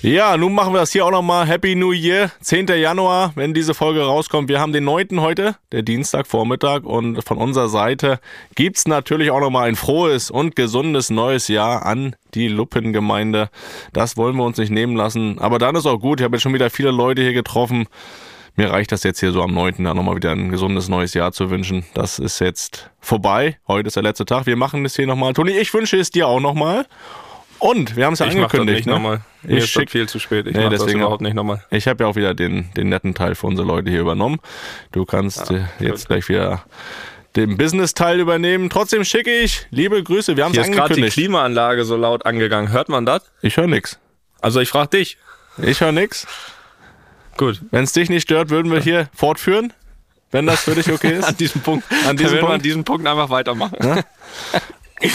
Ja, nun machen wir das hier auch nochmal. Happy New Year, 10. Januar, wenn diese Folge rauskommt. Wir haben den 9. heute, der Dienstagvormittag. Und von unserer Seite gibt's natürlich auch nochmal ein frohes und gesundes neues Jahr an die Luppengemeinde. Das wollen wir uns nicht nehmen lassen. Aber dann ist auch gut. Ich habe jetzt schon wieder viele Leute hier getroffen. Mir reicht das jetzt hier so am 9. Jahr nochmal wieder ein gesundes neues Jahr zu wünschen. Das ist jetzt vorbei. Heute ist der letzte Tag. Wir machen das hier nochmal. Toni, ich wünsche es dir auch nochmal. Und wir haben es ja ich mach das angekündigt. nicht ne? nochmal. Mir Ich das schick- viel zu spät. Ich Nee, mach das deswegen- überhaupt nicht nochmal. Ich habe ja auch wieder den, den netten Teil für unsere Leute hier übernommen. Du kannst äh, jetzt gleich wieder den Business-Teil übernehmen. Trotzdem schicke ich liebe Grüße. Wir haben Hier es ist gerade die angekündigt. Klimaanlage so laut angegangen. Hört man das? Ich höre nix. Also ich frage dich. Ich höre nix. Gut. Wenn es dich nicht stört, würden wir hier fortführen. Wenn das für dich okay An ist. diesem Punkt. An diesem wir an Punkt? diesem Punkt einfach weitermachen. Ja,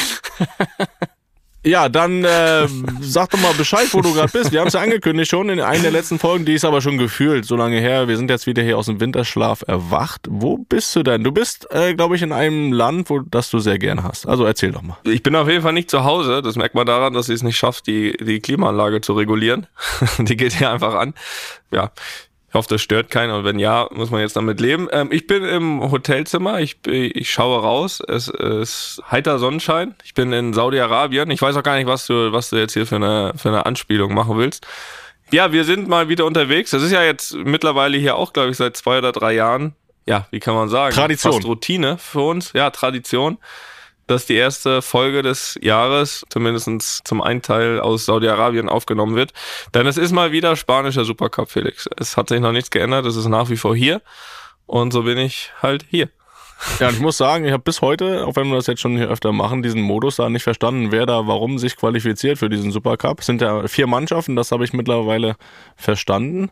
dann äh, sag doch mal Bescheid, wo du gerade bist. Wir haben es ja angekündigt schon in einer der letzten Folgen, die ist aber schon gefühlt so lange her. Wir sind jetzt wieder hier aus dem Winterschlaf erwacht. Wo bist du denn? Du bist, äh, glaube ich, in einem Land, wo das du sehr gerne hast. Also erzähl doch mal. Ich bin auf jeden Fall nicht zu Hause. Das merkt man daran, dass sie es nicht schafft, die, die Klimaanlage zu regulieren. die geht hier einfach an. Ja. Ich hoffe, das stört keinen. Und wenn ja, muss man jetzt damit leben. Ähm, ich bin im Hotelzimmer. Ich, ich schaue raus. Es ist heiter Sonnenschein. Ich bin in Saudi-Arabien. Ich weiß auch gar nicht, was du, was du jetzt hier für eine, für eine Anspielung machen willst. Ja, wir sind mal wieder unterwegs. Das ist ja jetzt mittlerweile hier auch, glaube ich, seit zwei oder drei Jahren. Ja, wie kann man sagen? Tradition. Fast Routine für uns. Ja, Tradition dass die erste Folge des Jahres, zumindest zum einen Teil aus Saudi-Arabien aufgenommen wird. Denn es ist mal wieder spanischer Supercup, Felix. Es hat sich noch nichts geändert, es ist nach wie vor hier. Und so bin ich halt hier. Ja, und ich muss sagen, ich habe bis heute, auch wenn wir das jetzt schon hier öfter machen, diesen Modus da nicht verstanden, wer da warum sich qualifiziert für diesen Supercup. Es sind ja vier Mannschaften, das habe ich mittlerweile verstanden.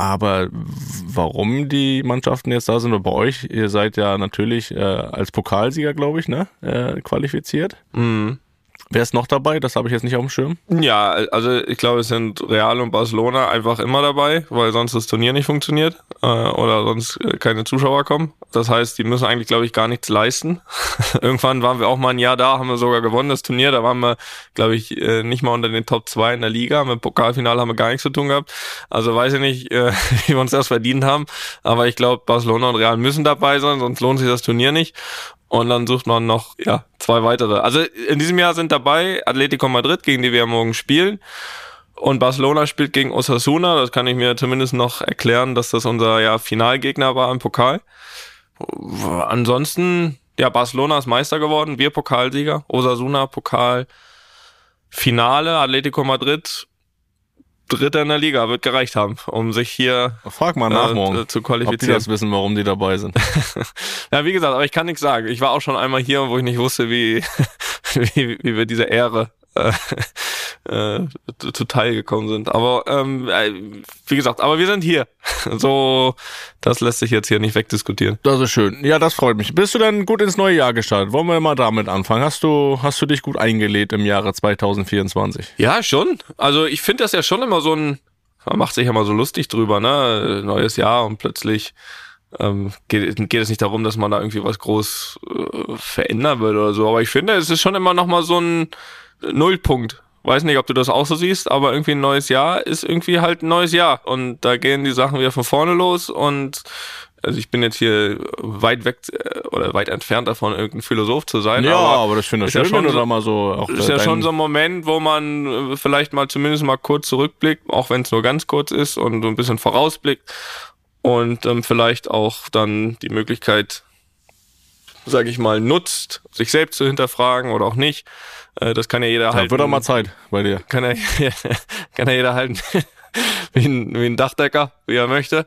Aber warum die Mannschaften jetzt da sind, oder bei euch, ihr seid ja natürlich äh, als Pokalsieger, glaube ich, ne, äh, qualifiziert. Mhm. Wer ist noch dabei? Das habe ich jetzt nicht auf dem Schirm. Ja, also ich glaube, es sind Real und Barcelona einfach immer dabei, weil sonst das Turnier nicht funktioniert äh, oder sonst äh, keine Zuschauer kommen. Das heißt, die müssen eigentlich, glaube ich, gar nichts leisten. Irgendwann waren wir auch mal ein Jahr da, haben wir sogar gewonnen, das Turnier. Da waren wir, glaube ich, äh, nicht mal unter den Top 2 in der Liga. Mit Pokalfinale haben wir gar nichts zu tun gehabt. Also weiß ich nicht, äh, wie wir uns das verdient haben. Aber ich glaube, Barcelona und Real müssen dabei sein, sonst lohnt sich das Turnier nicht. Und dann sucht man noch, ja, zwei weitere. Also in diesem Jahr sind dabei Atletico Madrid, gegen die wir morgen spielen. Und Barcelona spielt gegen Osasuna. Das kann ich mir zumindest noch erklären, dass das unser ja, Finalgegner war im Pokal. Ansonsten, ja, Barcelona ist Meister geworden, wir Pokalsieger. Osasuna Pokal Finale, Atletico Madrid Dritter in der Liga, wird gereicht haben, um sich hier Frag mal nach äh, morgen, zu ob die qualifizieren. das wissen, warum die dabei sind. Ja, wie gesagt, aber ich kann nichts sagen. Ich war auch schon einmal hier, wo ich nicht wusste, wie, wie, wie wir diese Ehre äh, äh, zuteil gekommen sind. Aber ähm, äh, wie gesagt, aber wir sind hier. So, das lässt sich jetzt hier nicht wegdiskutieren. Das ist schön. Ja, das freut mich. Bist du dann gut ins neue Jahr gestartet? Wollen wir mal damit anfangen? Hast du, hast du dich gut eingelebt im Jahre 2024? Ja, schon. Also ich finde das ja schon immer so ein, man macht sich ja mal so lustig drüber, ne? Neues Jahr und plötzlich ähm, geht, geht es nicht darum, dass man da irgendwie was groß äh, verändern will oder so. Aber ich finde, es ist schon immer noch mal so ein Nullpunkt. Weiß nicht, ob du das auch so siehst, aber irgendwie ein neues Jahr ist irgendwie halt ein neues Jahr. Und da gehen die Sachen wieder von vorne los und also ich bin jetzt hier weit weg äh, oder weit entfernt davon, irgendein Philosoph zu sein. Ja, aber aber das finde ich ja schön, schon wenn du so- da mal so auch ist ja schon so ein Moment, wo man äh, vielleicht mal zumindest mal kurz zurückblickt, auch wenn es nur ganz kurz ist und so ein bisschen vorausblickt und ähm, vielleicht auch dann die Möglichkeit, sage ich mal, nutzt, sich selbst zu hinterfragen oder auch nicht. Äh, das kann ja jeder Ja, halten. wird auch mal Zeit bei dir. kann ja, kann ja jeder halten wie ein, wie ein Dachdecker, wie er möchte.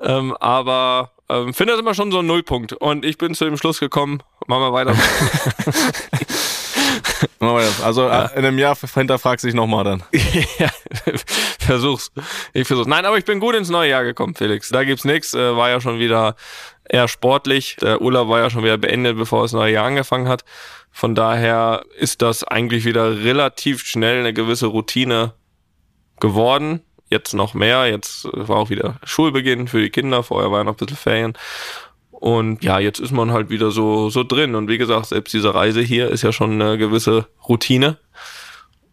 Ähm, aber ähm, finde das immer schon so ein Nullpunkt. Und ich bin zu dem Schluss gekommen, machen wir weiter. Also äh, in einem Jahr hinterfragst du dich nochmal dann. ja, versuch's. Ich versuch's. Nein, aber ich bin gut ins neue Jahr gekommen, Felix. Da gibt's nichts. Äh, war ja schon wieder eher sportlich. Der Urlaub war ja schon wieder beendet, bevor das neue Jahr angefangen hat. Von daher ist das eigentlich wieder relativ schnell eine gewisse Routine geworden. Jetzt noch mehr. Jetzt war auch wieder Schulbeginn für die Kinder. Vorher war ja noch ein bisschen Ferien. Und ja, jetzt ist man halt wieder so, so drin. Und wie gesagt, selbst diese Reise hier ist ja schon eine gewisse Routine.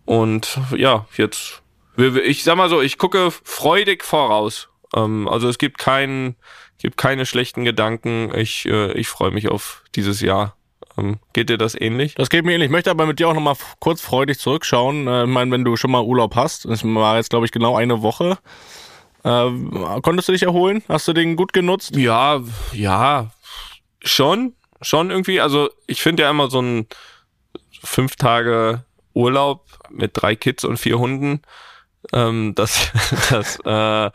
Und ja, jetzt, ich sag mal so, ich gucke freudig voraus. Ähm, also es gibt keinen, gibt keine schlechten Gedanken. Ich, äh, ich freue mich auf dieses Jahr. Ähm, geht dir das ähnlich? Das geht mir ähnlich. Ich möchte aber mit dir auch nochmal kurz freudig zurückschauen. Äh, ich meine, wenn du schon mal Urlaub hast, das war jetzt, glaube ich, genau eine Woche. Äh, konntest du dich erholen? Hast du den gut genutzt? Ja, ja, schon, schon irgendwie. Also ich finde ja immer so ein fünf Tage Urlaub mit drei Kids und vier Hunden, ähm, das, das, äh,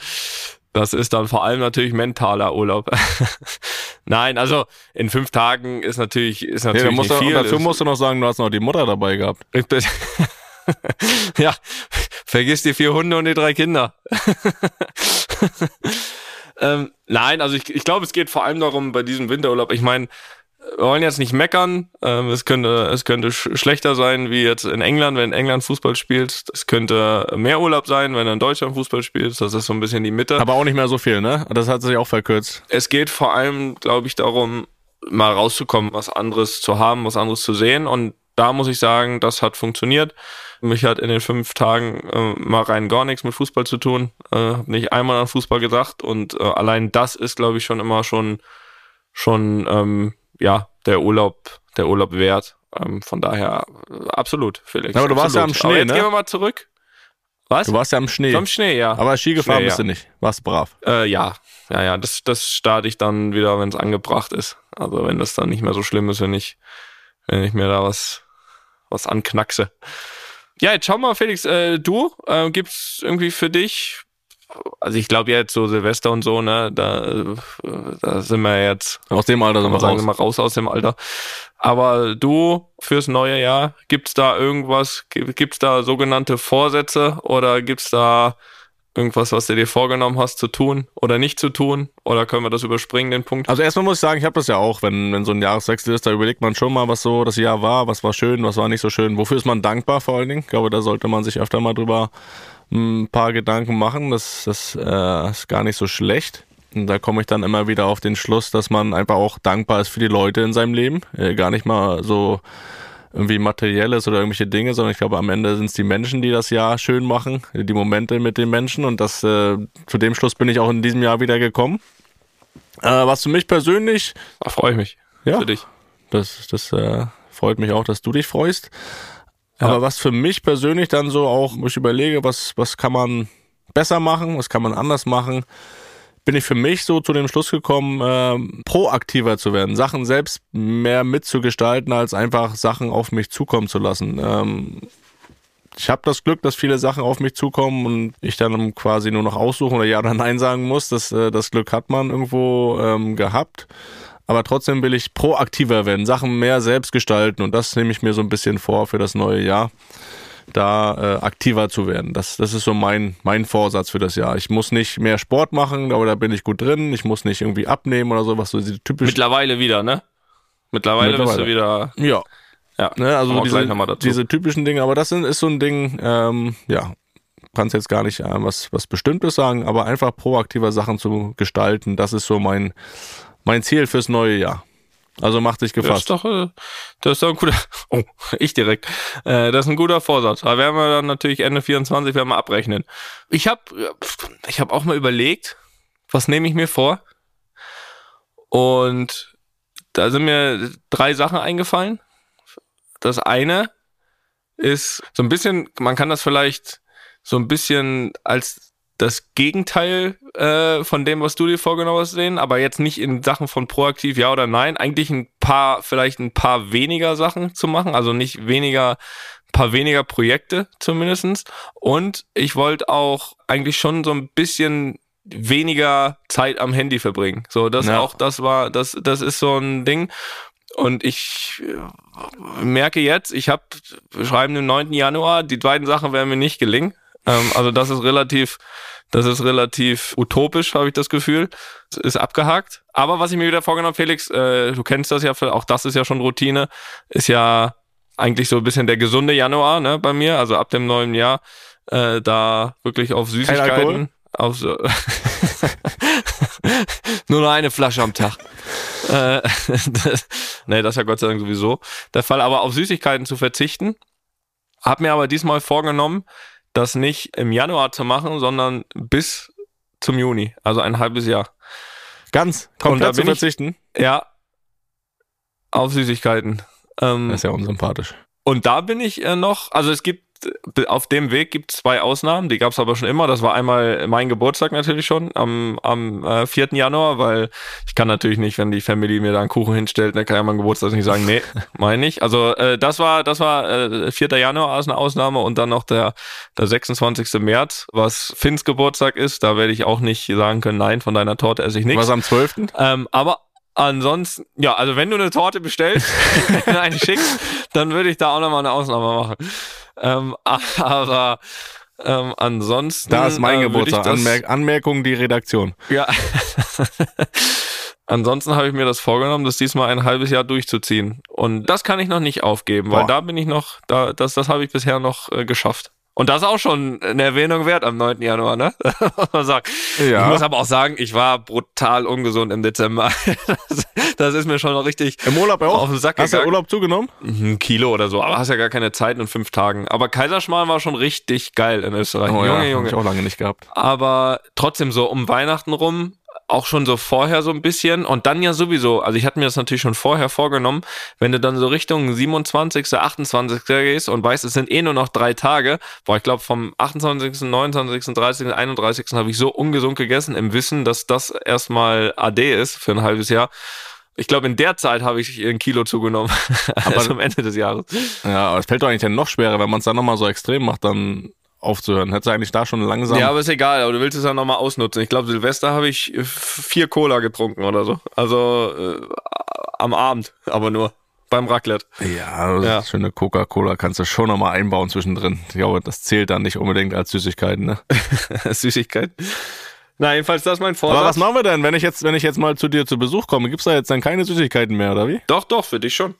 das ist dann vor allem natürlich mentaler Urlaub. Nein, also in fünf Tagen ist natürlich, ist natürlich ja, nicht viel. Dazu musst du noch sagen, du hast noch die Mutter dabei gehabt. ja, vergiss die vier Hunde und die drei Kinder. ähm, nein, also ich, ich glaube, es geht vor allem darum bei diesem Winterurlaub. Ich meine, wir wollen jetzt nicht meckern. Ähm, es könnte, es könnte sch schlechter sein wie jetzt in England, wenn England Fußball spielt. Es könnte mehr Urlaub sein, wenn er in Deutschland Fußball spielt. Das ist so ein bisschen die Mitte. Aber auch nicht mehr so viel, ne? Das hat sich auch verkürzt. Es geht vor allem, glaube ich, darum, mal rauszukommen, was anderes zu haben, was anderes zu sehen. Und da muss ich sagen, das hat funktioniert. Mich hat in den fünf Tagen äh, mal rein gar nichts mit Fußball zu tun. Äh, hab nicht einmal an Fußball gedacht und äh, allein das ist, glaube ich, schon immer schon schon ähm, ja der Urlaub der Urlaub wert. Ähm, von daher absolut, Felix. aber du warst ja am Schnee, jetzt ne? Gehen wir mal zurück. Was? Du warst ja am Schnee. Am Schnee, ja. Aber Ski gefahren bist ja. du nicht. Warst brav. Äh, ja, ja, ja. Das, das starte ich dann wieder, wenn es angebracht ist. Also wenn das dann nicht mehr so schlimm ist, wenn ich, wenn ich mir da was, was anknackse. Ja, jetzt schau mal, Felix, äh, du, äh, gibt's irgendwie für dich, also ich glaube jetzt so Silvester und so, ne, da, da sind wir jetzt, Aus dem Alter sind wir sagen, raus. immer raus aus dem Alter. Aber du fürs neue Jahr, gibt's da irgendwas, Gi- gibt's da sogenannte Vorsätze oder gibt's da irgendwas, was du dir vorgenommen hast zu tun oder nicht zu tun? Oder können wir das überspringen, den Punkt? Also erstmal muss ich sagen, ich habe das ja auch, wenn, wenn so ein Jahreswechsel ist, da überlegt man schon mal, was so das Jahr war, was war schön, was war nicht so schön, wofür ist man dankbar vor allen Dingen. Ich glaube, da sollte man sich öfter mal drüber ein paar Gedanken machen. Das, das äh, ist gar nicht so schlecht. Und da komme ich dann immer wieder auf den Schluss, dass man einfach auch dankbar ist für die Leute in seinem Leben. Äh, gar nicht mal so irgendwie materielles oder irgendwelche Dinge, sondern ich glaube, am Ende sind es die Menschen, die das Jahr schön machen, die Momente mit den Menschen. Und das äh, zu dem Schluss bin ich auch in diesem Jahr wieder gekommen. Äh, was für mich persönlich, Da freue ich mich Ja. für dich. das, das äh, freut mich auch, dass du dich freust. Aber was für mich persönlich dann so auch, wo ich überlege, was, was kann man besser machen, was kann man anders machen, bin ich für mich so zu dem Schluss gekommen, ähm, proaktiver zu werden, Sachen selbst mehr mitzugestalten, als einfach Sachen auf mich zukommen zu lassen. Ähm, ich habe das Glück, dass viele Sachen auf mich zukommen und ich dann quasi nur noch aussuchen oder ja oder nein sagen muss. Das, äh, das Glück hat man irgendwo ähm, gehabt. Aber trotzdem will ich proaktiver werden, Sachen mehr selbst gestalten und das nehme ich mir so ein bisschen vor für das neue Jahr, da äh, aktiver zu werden. Das, das ist so mein, mein Vorsatz für das Jahr. Ich muss nicht mehr Sport machen, aber da bin ich gut drin. Ich muss nicht irgendwie abnehmen oder so, was so typisch. Mittlerweile wieder, ne? Mittlerweile, bist du Mittlerweile. wieder. ja, Ja, Ne, also diese, diese typischen Dinge, aber das sind, ist so ein Ding, ähm, ja, kannst jetzt gar nicht äh, was, was Bestimmtes sagen, aber einfach proaktiver Sachen zu gestalten, das ist so mein, mein Ziel fürs neue Jahr. Also mach dich Das ist gefasst. doch, äh, das ist doch ein guter, oh, ich direkt. Äh, das ist ein guter Vorsatz. Da werden wir dann natürlich Ende 24 werden wir abrechnen. Ich habe ich hab auch mal überlegt, was nehme ich mir vor? Und da sind mir drei Sachen eingefallen. Das eine ist so ein bisschen, man kann das vielleicht so ein bisschen als das Gegenteil äh, von dem, was du dir vorgenommen hast, sehen, aber jetzt nicht in Sachen von proaktiv ja oder nein, eigentlich ein paar, vielleicht ein paar weniger Sachen zu machen, also nicht weniger, ein paar weniger Projekte zumindestens. Und ich wollte auch eigentlich schon so ein bisschen weniger Zeit am Handy verbringen. So, das Ja. auch, das war, das, das ist so ein Ding. Und ich äh, merke jetzt, ich habe, wir schreiben den 9. Januar, die beiden Sachen werden mir nicht gelingen. Ähm, also das ist relativ, das ist relativ utopisch, habe ich das Gefühl. Es ist abgehakt. Aber was ich mir wieder vorgenommen, Felix, äh, du kennst das ja, auch das ist ja schon Routine, ist ja eigentlich so ein bisschen der gesunde Januar ne, bei mir, also ab dem neuen Jahr, äh, da wirklich auf Süßigkeiten. Auf so Nur noch eine Flasche am Tag. äh, das, nee, das ist ja Gott sei Dank sowieso der Fall. Aber auf Süßigkeiten zu verzichten. Hab mir aber diesmal vorgenommen, das nicht im Januar zu machen, sondern bis zum Juni, also ein halbes Jahr. Ganz komplett zu verzichten? Ich, ja, auf Süßigkeiten. Ähm, das ist ja unsympathisch. Und da bin ich äh, noch, also es gibt auf dem Weg gibt es zwei Ausnahmen, die gab es aber schon immer. Das war einmal mein Geburtstag natürlich schon am, am äh, 4. Januar, weil ich kann natürlich nicht, wenn die Family mir da einen Kuchen hinstellt, dann kann ja mein Geburtstag nicht sagen, nee, meine ich. Also äh, das war, das war äh, 4. Januar als eine Ausnahme und dann noch der, der 26. März, was Finns Geburtstag ist. Da werde ich auch nicht sagen können, nein, von deiner Torte esse ich nichts. Was am 12.? Ähm, aber Ansonsten, ja, also wenn du eine Torte bestellst, eine schickst, dann würde ich da auch nochmal eine Ausnahme machen. Ähm, aber ähm, ansonsten. Da ist mein äh, Geburtstag. Anmerk Anmerkung die Redaktion. Ja. ansonsten habe ich mir das vorgenommen, das diesmal ein halbes Jahr durchzuziehen. Und das kann ich noch nicht aufgeben, Boah. weil da bin ich noch, da, das, das habe ich bisher noch äh, geschafft. Und das ist auch schon eine Erwähnung wert am 9. Januar, ne? ja. Ich muss aber auch sagen, ich war brutal ungesund im Dezember. Das, das ist mir schon noch richtig Im Urlaub auch? auf den Sack Hast du Urlaub zugenommen? Ein Kilo oder so, aber hast ja gar keine Zeit in fünf Tagen. Aber Kaiserschmarrn war schon richtig geil in Österreich. Oh, Junge, ja, Junge. Hab ich auch lange nicht gehabt. Aber trotzdem so um Weihnachten rum auch schon so vorher so ein bisschen und dann ja sowieso, also ich hatte mir das natürlich schon vorher vorgenommen, wenn du dann so Richtung 27., 28. gehst und weißt, es sind eh nur noch drei Tage, boah, ich glaube vom 28., 29., 30., 31. habe ich so ungesund gegessen im Wissen, dass das erstmal AD ist für ein halbes Jahr. Ich glaube, in der Zeit habe ich ein Kilo zugenommen. Aber also am Ende des Jahres. Ja, aber es fällt doch eigentlich dann noch schwerer, wenn man es dann nochmal so extrem macht, dann aufzuhören. Hättest du eigentlich da schon langsam. Ja, aber ist egal, aber du willst es ja nochmal ausnutzen. Ich glaube, Silvester habe ich vier Cola getrunken oder so. Also äh, am Abend, aber nur beim Raclette. Ja, ja. schöne Coca-Cola kannst du schon nochmal einbauen zwischendrin. Ich glaube, das zählt dann nicht unbedingt als Süßigkeiten, ne? Süßigkeit? Na, jedenfalls das ist mein Vorsatz. Aber was machen wir denn, wenn ich jetzt, wenn ich jetzt mal zu dir zu Besuch komme? Gibt's da jetzt dann keine Süßigkeiten mehr, oder wie? Doch, doch, für dich schon.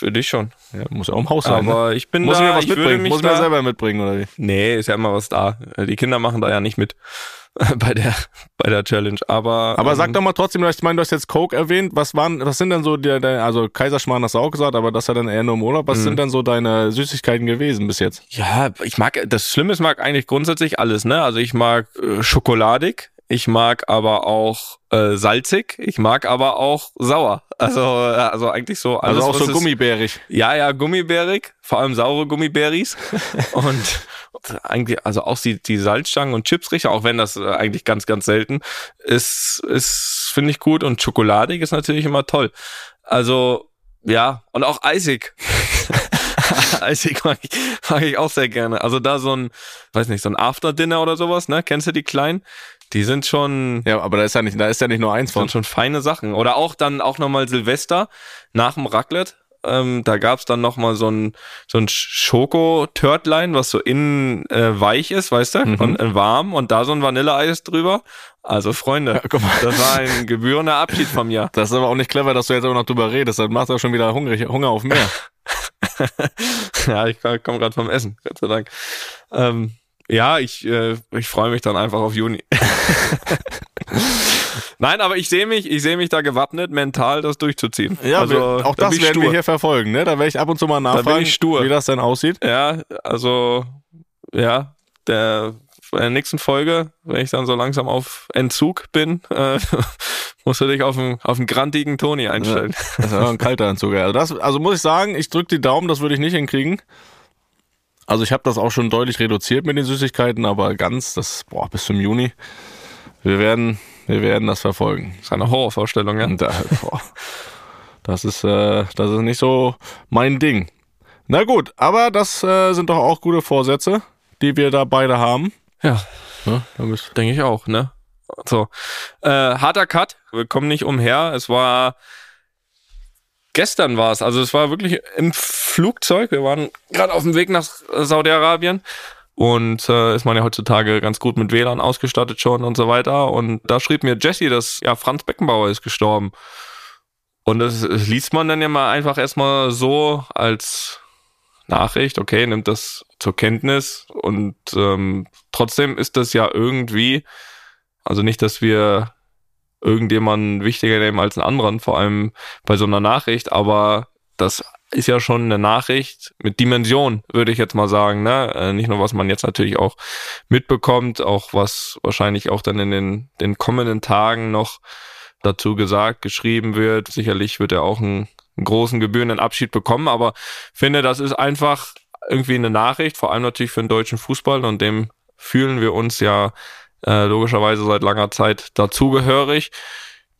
Für dich schon. Ja, muss ja auch im Haus sein. Aber ne? ich bin muss da, mir was mitbringen. Muss mir selber mitbringen, oder wie? Nee, ist ja immer was da. Die Kinder machen da ja nicht mit bei der, bei der Challenge. Aber, aber ähm, sag doch mal trotzdem, ich meine, du hast jetzt Coke erwähnt. Was waren, was sind denn so die, also Kaiserschmarrn hast du auch gesagt, aber das ja dann eher nur im Urlaub. Was mhm. sind denn so deine Süßigkeiten gewesen bis jetzt? Ja, ich mag, das Schlimme ist, mag eigentlich grundsätzlich alles, ne? Also ich mag äh, schokoladig. Ich mag aber auch äh, salzig, ich mag aber auch sauer. Also, äh, also eigentlich so alles. Also auch so gummibärig. Ja, ja, gummibärig, vor allem saure Gummibäris. und eigentlich, also auch die, die Salzstangen und Chips riechen, auch wenn das äh, eigentlich ganz, ganz selten ist, ist, finde ich gut. Und schokoladig ist natürlich immer toll. Also, ja, und auch eisig. eisig mag ich, mag ich auch sehr gerne. Also da so ein, weiß nicht, so ein After-Dinner oder sowas, ne? Kennst du die kleinen? Die sind schon. Ja, aber da ist ja nicht, da ist ja nicht nur eins von. Sind schon feine Sachen. Oder auch dann auch nochmal Silvester nach dem Raclette. Ähm, da gab's dann nochmal so ein, so ein Schoko-Törtlein, was so innen äh, weich ist, weißt du, mhm. und äh, warm und da so ein Vanilleeis drüber. Also Freunde, ja, das war ein gebührender Abschied von mir. Das ist aber auch nicht clever, dass du jetzt auch noch drüber redest. Das macht auch schon wieder hungrig, Hunger auf mehr. ja, ich komme gerade vom Essen, Gott sei Dank. Ähm, ja, ich, äh, ich freue mich dann einfach auf Juni. Nein, aber ich sehe mich, ich sehe mich da gewappnet, mental das durchzuziehen. Ja, also, auch das werden stur. wir hier verfolgen, ne? Da werde ich ab und zu mal nachfragen, wie das denn aussieht. Ja, also ja, der bei der nächsten Folge, wenn ich dann so langsam auf Entzug bin, äh, musst du dich auf einen, auf einen grantigen Toni einstellen. Ja, das ist ja ein kalter Entzug. Also, das, also muss ich sagen, ich drücke die Daumen, das würde ich nicht hinkriegen. Also ich habe das auch schon deutlich reduziert mit den Süßigkeiten, aber ganz, das, boah, bis zum Juni. Wir werden, wir werden das verfolgen. Das ist eine Horrorvorstellung, ja. Da, boah, das ist, äh, das ist nicht so mein Ding. Na gut, aber das äh, sind doch auch gute Vorsätze, die wir da beide haben. Ja, ja denke ich auch, ne? So, äh, harter Cut. Wir kommen nicht umher. Es war gestern war es. Also es war wirklich im Flugzeug. Wir waren gerade auf dem Weg nach Saudi-Arabien und äh, ist man ja heutzutage ganz gut mit WLAN ausgestattet schon und so weiter. Und da schrieb mir Jesse, dass ja Franz Beckenbauer ist gestorben. Und das, das liest man dann ja mal einfach erstmal so als Nachricht, okay, nimmt das zur Kenntnis und ähm, trotzdem ist das ja irgendwie, also nicht, dass wir irgendjemanden wichtiger nehmen als einen anderen, vor allem bei so einer Nachricht, aber das ist ja schon eine Nachricht mit Dimension, würde ich jetzt mal sagen. Ne? Äh, nicht nur, was man jetzt natürlich auch mitbekommt, auch was wahrscheinlich auch dann in den, den kommenden Tagen noch dazu gesagt, geschrieben wird. Sicherlich wird er auch einen, einen großen gebührenden Abschied bekommen, aber finde, das ist einfach irgendwie eine Nachricht, vor allem natürlich für den deutschen Fußball und dem fühlen wir uns ja äh, logischerweise seit langer Zeit dazugehörig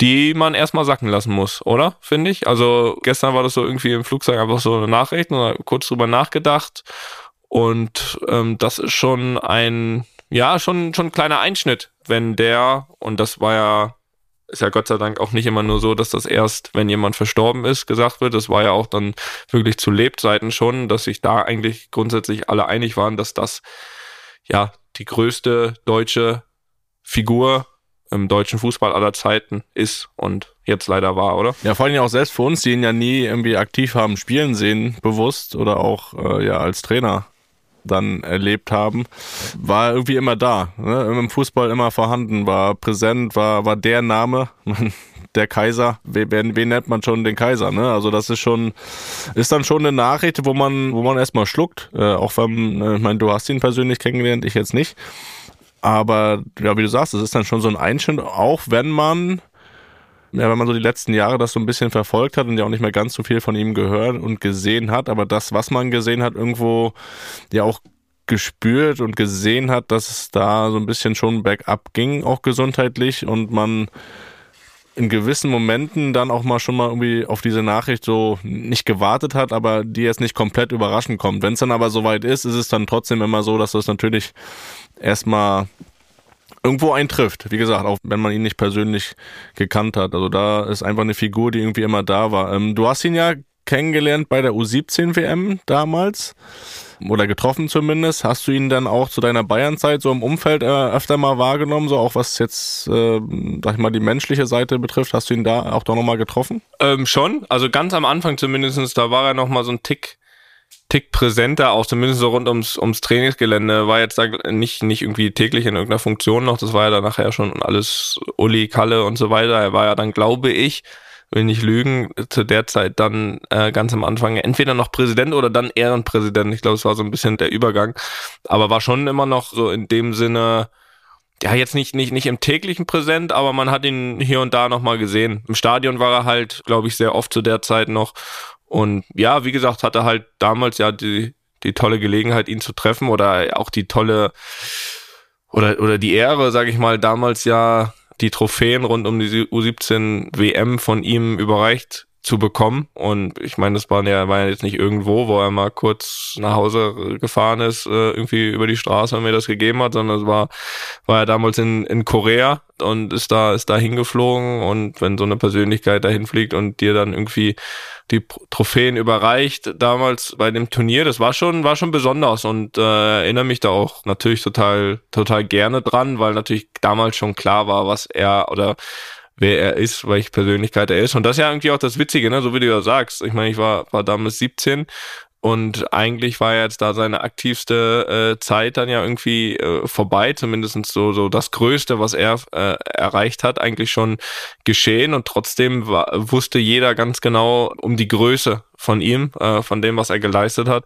die man erstmal sacken lassen muss, oder? Finde ich. Also gestern war das so irgendwie im Flugzeug einfach so eine Nachricht und kurz drüber nachgedacht. Und ähm, das ist schon ein, ja, schon, schon ein kleiner Einschnitt, wenn der, und das war ja, ist ja Gott sei Dank auch nicht immer nur so, dass das erst, wenn jemand verstorben ist, gesagt wird. Das war ja auch dann wirklich zu Lebzeiten schon, dass sich da eigentlich grundsätzlich alle einig waren, dass das ja die größte deutsche Figur im deutschen Fußball aller Zeiten ist und jetzt leider war, oder? Ja, vor allem auch selbst für uns, die ihn ja nie irgendwie aktiv haben spielen sehen, bewusst oder auch äh, ja als Trainer dann erlebt haben, war irgendwie immer da, ne? im Fußball immer vorhanden, war präsent, war, war der Name, der Kaiser, wen, wen nennt man schon den Kaiser, ne? Also das ist schon, ist dann schon eine Nachricht, wo man, wo man erstmal schluckt, äh, auch wenn, äh, ich meine, du hast ihn persönlich kennengelernt, ich jetzt nicht, aber ja, wie du sagst, es ist dann schon so ein Einschnitt, auch wenn man, ja, wenn man so die letzten Jahre das so ein bisschen verfolgt hat und ja auch nicht mehr ganz so viel von ihm gehört und gesehen hat, aber das, was man gesehen hat, irgendwo ja auch gespürt und gesehen hat, dass es da so ein bisschen schon bergab ging, auch gesundheitlich und man in gewissen Momenten dann auch mal schon mal irgendwie auf diese Nachricht so nicht gewartet hat, aber die jetzt nicht komplett überraschend kommt. Wenn es dann aber soweit ist, ist es dann trotzdem immer so, dass das natürlich erstmal irgendwo eintrifft. Wie gesagt, auch wenn man ihn nicht persönlich gekannt hat. Also da ist einfach eine Figur, die irgendwie immer da war. Ähm, du hast ihn ja kennengelernt bei der U17 WM damals oder getroffen zumindest. Hast du ihn dann auch zu deiner Bayernzeit so im Umfeld äh, öfter mal wahrgenommen, so auch was jetzt, äh, sag ich mal, die menschliche Seite betrifft? Hast du ihn da auch doch nochmal getroffen? Ähm, schon, also ganz am Anfang zumindestens, da war er nochmal so ein Tick Tick präsenter, auch zumindest so rund ums, ums Trainingsgelände. War jetzt da nicht, nicht irgendwie täglich in irgendeiner Funktion noch. Das war ja dann nachher schon alles Uli, Kalle und so weiter. Er war ja dann, glaube ich, will nicht lügen, zu der Zeit dann äh, ganz am Anfang entweder noch Präsident oder dann Ehrenpräsident. Ich glaube, es war so ein bisschen der Übergang. Aber war schon immer noch so in dem Sinne, ja, jetzt nicht, nicht, nicht im täglichen Präsent, aber man hat ihn hier und da nochmal gesehen. Im Stadion war er halt, glaube ich, sehr oft zu der Zeit noch. Und ja, wie gesagt, hatte halt damals ja die, die tolle Gelegenheit, ihn zu treffen oder auch die tolle oder, oder die Ehre, sage ich mal, damals ja die Trophäen rund um die U17 WM von ihm überreicht zu bekommen. Und ich meine, das war ja, war ja jetzt nicht irgendwo, wo er mal kurz nach Hause gefahren ist, äh, irgendwie über die Straße und mir das gegeben hat, sondern es war, war er damals in, in Korea und ist da, ist da hingeflogen. Und wenn so eine Persönlichkeit dahin fliegt und dir dann irgendwie die Trophäen überreicht, damals bei dem Turnier, das war schon, war schon besonders und äh, erinnere mich da auch natürlich total, total gerne dran, weil natürlich damals schon klar war, was er oder wer er ist, welche Persönlichkeit er ist. Und das ist ja irgendwie auch das Witzige, ne? so wie du ja sagst. Ich meine, ich war, war damals 17 und eigentlich war jetzt da seine aktivste äh, Zeit dann ja irgendwie äh, vorbei, zumindest so, so das Größte, was er äh, erreicht hat, eigentlich schon geschehen. Und trotzdem war, wusste jeder ganz genau um die Größe von ihm, äh, von dem, was er geleistet hat.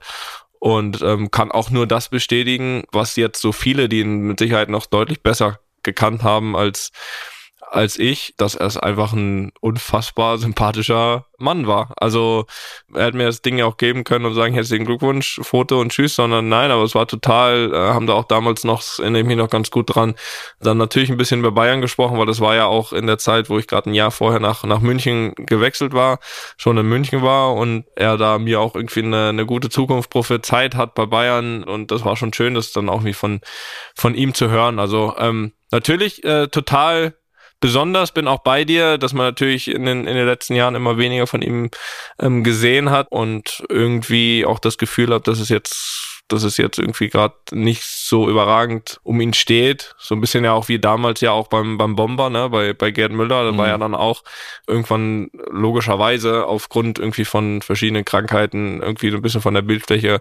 Und ähm, kann auch nur das bestätigen, was jetzt so viele, die ihn mit Sicherheit noch deutlich besser gekannt haben als als ich, dass er einfach ein unfassbar sympathischer Mann war. Also er hätte mir das Ding ja auch geben können und sagen, herzlichen Glückwunsch, Foto und Tschüss, sondern nein, aber es war total, äh, haben da auch damals noch, erinnere ich mich noch ganz gut dran, dann natürlich ein bisschen über Bayern gesprochen, weil das war ja auch in der Zeit, wo ich gerade ein Jahr vorher nach, nach München gewechselt war, schon in München war und er da mir auch irgendwie eine, eine gute Zukunft prophezeit hat bei Bayern und das war schon schön, das dann auch wie von, von ihm zu hören. Also ähm, natürlich äh, total besonders, bin auch bei dir, dass man natürlich in den, in den letzten Jahren immer weniger von ihm ähm, gesehen hat und irgendwie auch das Gefühl hat, dass es jetzt dass es jetzt irgendwie gerade nicht so überragend um ihn steht. So ein bisschen ja auch wie damals ja auch beim, beim Bomber, ne, bei, bei Gerd Müller. Da mhm. war ja dann auch irgendwann logischerweise aufgrund irgendwie von verschiedenen Krankheiten irgendwie so ein bisschen von der Bildfläche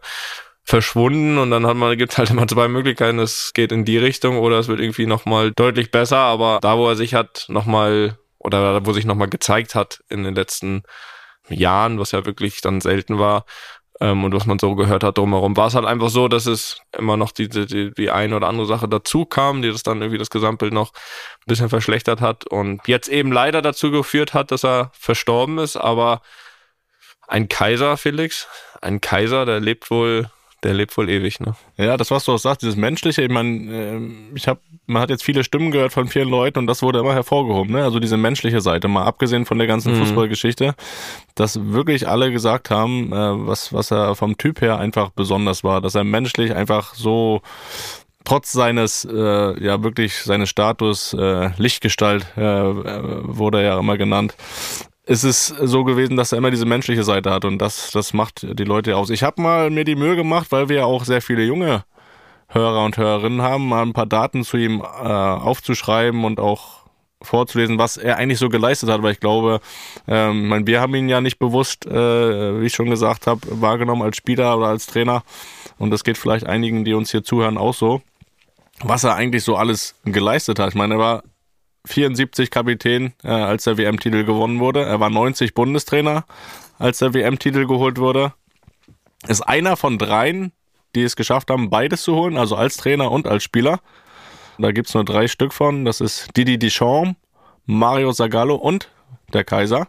verschwunden und dann hat man, gibt halt immer zwei Möglichkeiten, es geht in die Richtung oder es wird irgendwie nochmal deutlich besser, aber da, wo er sich hat, nochmal, oder wo sich nochmal gezeigt hat in den letzten Jahren, was ja wirklich dann selten war, ähm, und was man so gehört hat drumherum, war es halt einfach so, dass es immer noch die, die, die eine oder andere Sache dazu kam, die das dann irgendwie das Gesamtbild noch ein bisschen verschlechtert hat und jetzt eben leider dazu geführt hat, dass er verstorben ist, aber ein Kaiser, Felix, ein Kaiser, der lebt wohl der lebt wohl ewig, ne? Ja, das, was du auch sagst, dieses Menschliche, ich meine, äh, ich habe, man hat jetzt viele Stimmen gehört von vielen Leuten und das wurde immer hervorgehoben, ne? Also diese menschliche Seite, mal abgesehen von der ganzen mhm. Fußballgeschichte, dass wirklich alle gesagt haben, äh, was, was er vom Typ her einfach besonders war, dass er menschlich einfach so trotz seines äh, ja wirklich seines Status äh, Lichtgestalt äh, äh wurde er ja immer genannt ist es so gewesen, dass er immer diese menschliche Seite hat und das, das macht die Leute aus. Ich habe mal mir die Mühe gemacht, weil wir auch sehr viele junge Hörer und Hörerinnen haben, mal ein paar Daten zu ihm äh, aufzuschreiben und auch vorzulesen, was er eigentlich so geleistet hat, weil ich glaube, ähm, mein, wir haben ihn ja nicht bewusst, äh, wie ich schon gesagt habe, wahrgenommen als Spieler oder als Trainer und das geht vielleicht einigen, die uns hier zuhören, auch so, was er eigentlich so alles geleistet hat. Ich meine, er war 74 Kapitän, äh, als der WM-Titel gewonnen wurde. Er war 90 Bundestrainer, als der WM-Titel geholt wurde. Ist einer von dreien, die es geschafft haben, beides zu holen, also als Trainer und als Spieler. Da gibt's nur drei Stück von. Das ist Didi Deschamps, Mario Zagallo und der Kaiser.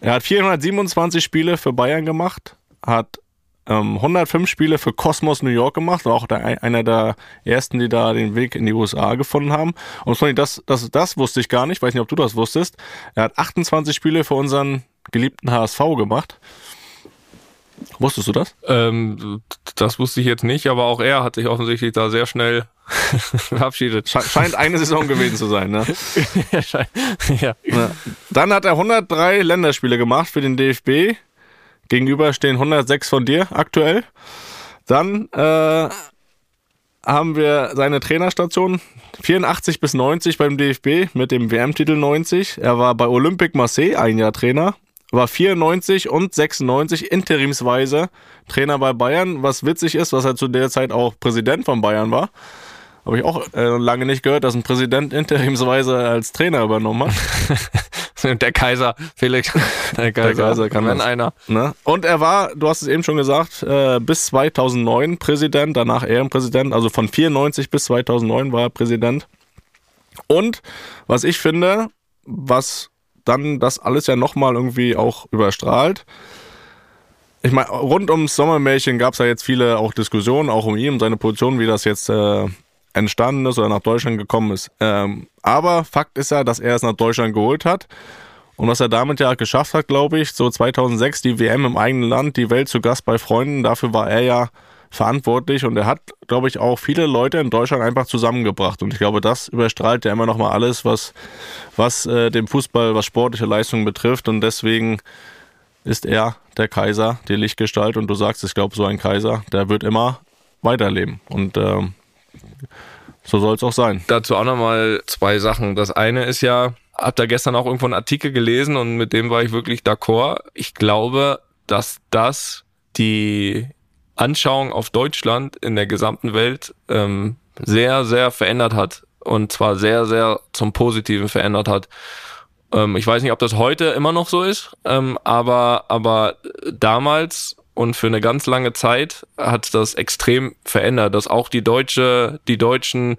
Er hat 427 Spiele für Bayern gemacht, hat ähm, 105 Spiele für Cosmos New York gemacht, war auch der, einer der ersten, die da den Weg in die USA gefunden haben. Und das, das, das wusste ich gar nicht, weiß nicht, ob du das wusstest. Er hat 28 Spiele für unseren geliebten HSV gemacht. Wusstest du das? Ähm, das wusste ich jetzt nicht, aber auch er hat sich offensichtlich da sehr schnell verabschiedet. Scheint eine Saison gewesen zu sein, ne? ja. Dann hat er 103 Länderspiele gemacht für den DFB. Gegenüber stehen 106 von dir aktuell. Dann äh, haben wir seine Trainerstation 84 bis 90 beim DFB mit dem WM-Titel 90. Er war bei Olympique Marseille ein Jahr Trainer, war 94 und 96 interimsweise Trainer bei Bayern, was witzig ist, was er zu der Zeit auch Präsident von Bayern war. Habe ich auch äh, lange nicht gehört, dass ein Präsident interimsweise als Trainer übernommen hat. der Kaiser, Felix. Der Kaiser, der Kaiser kann wenn einer. Ne? Und er war, du hast es eben schon gesagt, äh, bis 2009 Präsident, danach Ehrenpräsident. Also von 94 bis 2009 war er Präsident. Und was ich finde, was dann das alles ja nochmal irgendwie auch überstrahlt, ich meine, rund ums Sommermärchen gab es ja jetzt viele auch Diskussionen, auch um ihn, um seine Position, wie das jetzt äh, entstanden ist oder nach Deutschland gekommen ist. Ähm, aber Fakt ist ja, dass er es nach Deutschland geholt hat. Und was er damit ja geschafft hat, glaube ich, so 2006 die WM im eigenen Land, die Welt zu Gast bei Freunden, dafür war er ja verantwortlich und er hat, glaube ich, auch viele Leute in Deutschland einfach zusammengebracht. Und ich glaube, das überstrahlt ja immer noch mal alles, was, was äh, dem Fußball, was sportliche Leistungen betrifft. Und deswegen ist er der Kaiser, die Lichtgestalt. Und du sagst, ich glaube, so ein Kaiser, der wird immer weiterleben. Und ähm, so soll es auch sein. Dazu auch nochmal zwei Sachen. Das eine ist ja, hab da gestern auch irgendwo einen Artikel gelesen und mit dem war ich wirklich d'accord. Ich glaube, dass das die Anschauung auf Deutschland in der gesamten Welt ähm, sehr, sehr verändert hat. Und zwar sehr, sehr zum Positiven verändert hat. Ähm, ich weiß nicht, ob das heute immer noch so ist, ähm, aber, aber damals und für eine ganz lange Zeit hat das extrem verändert, dass auch die deutsche, die Deutschen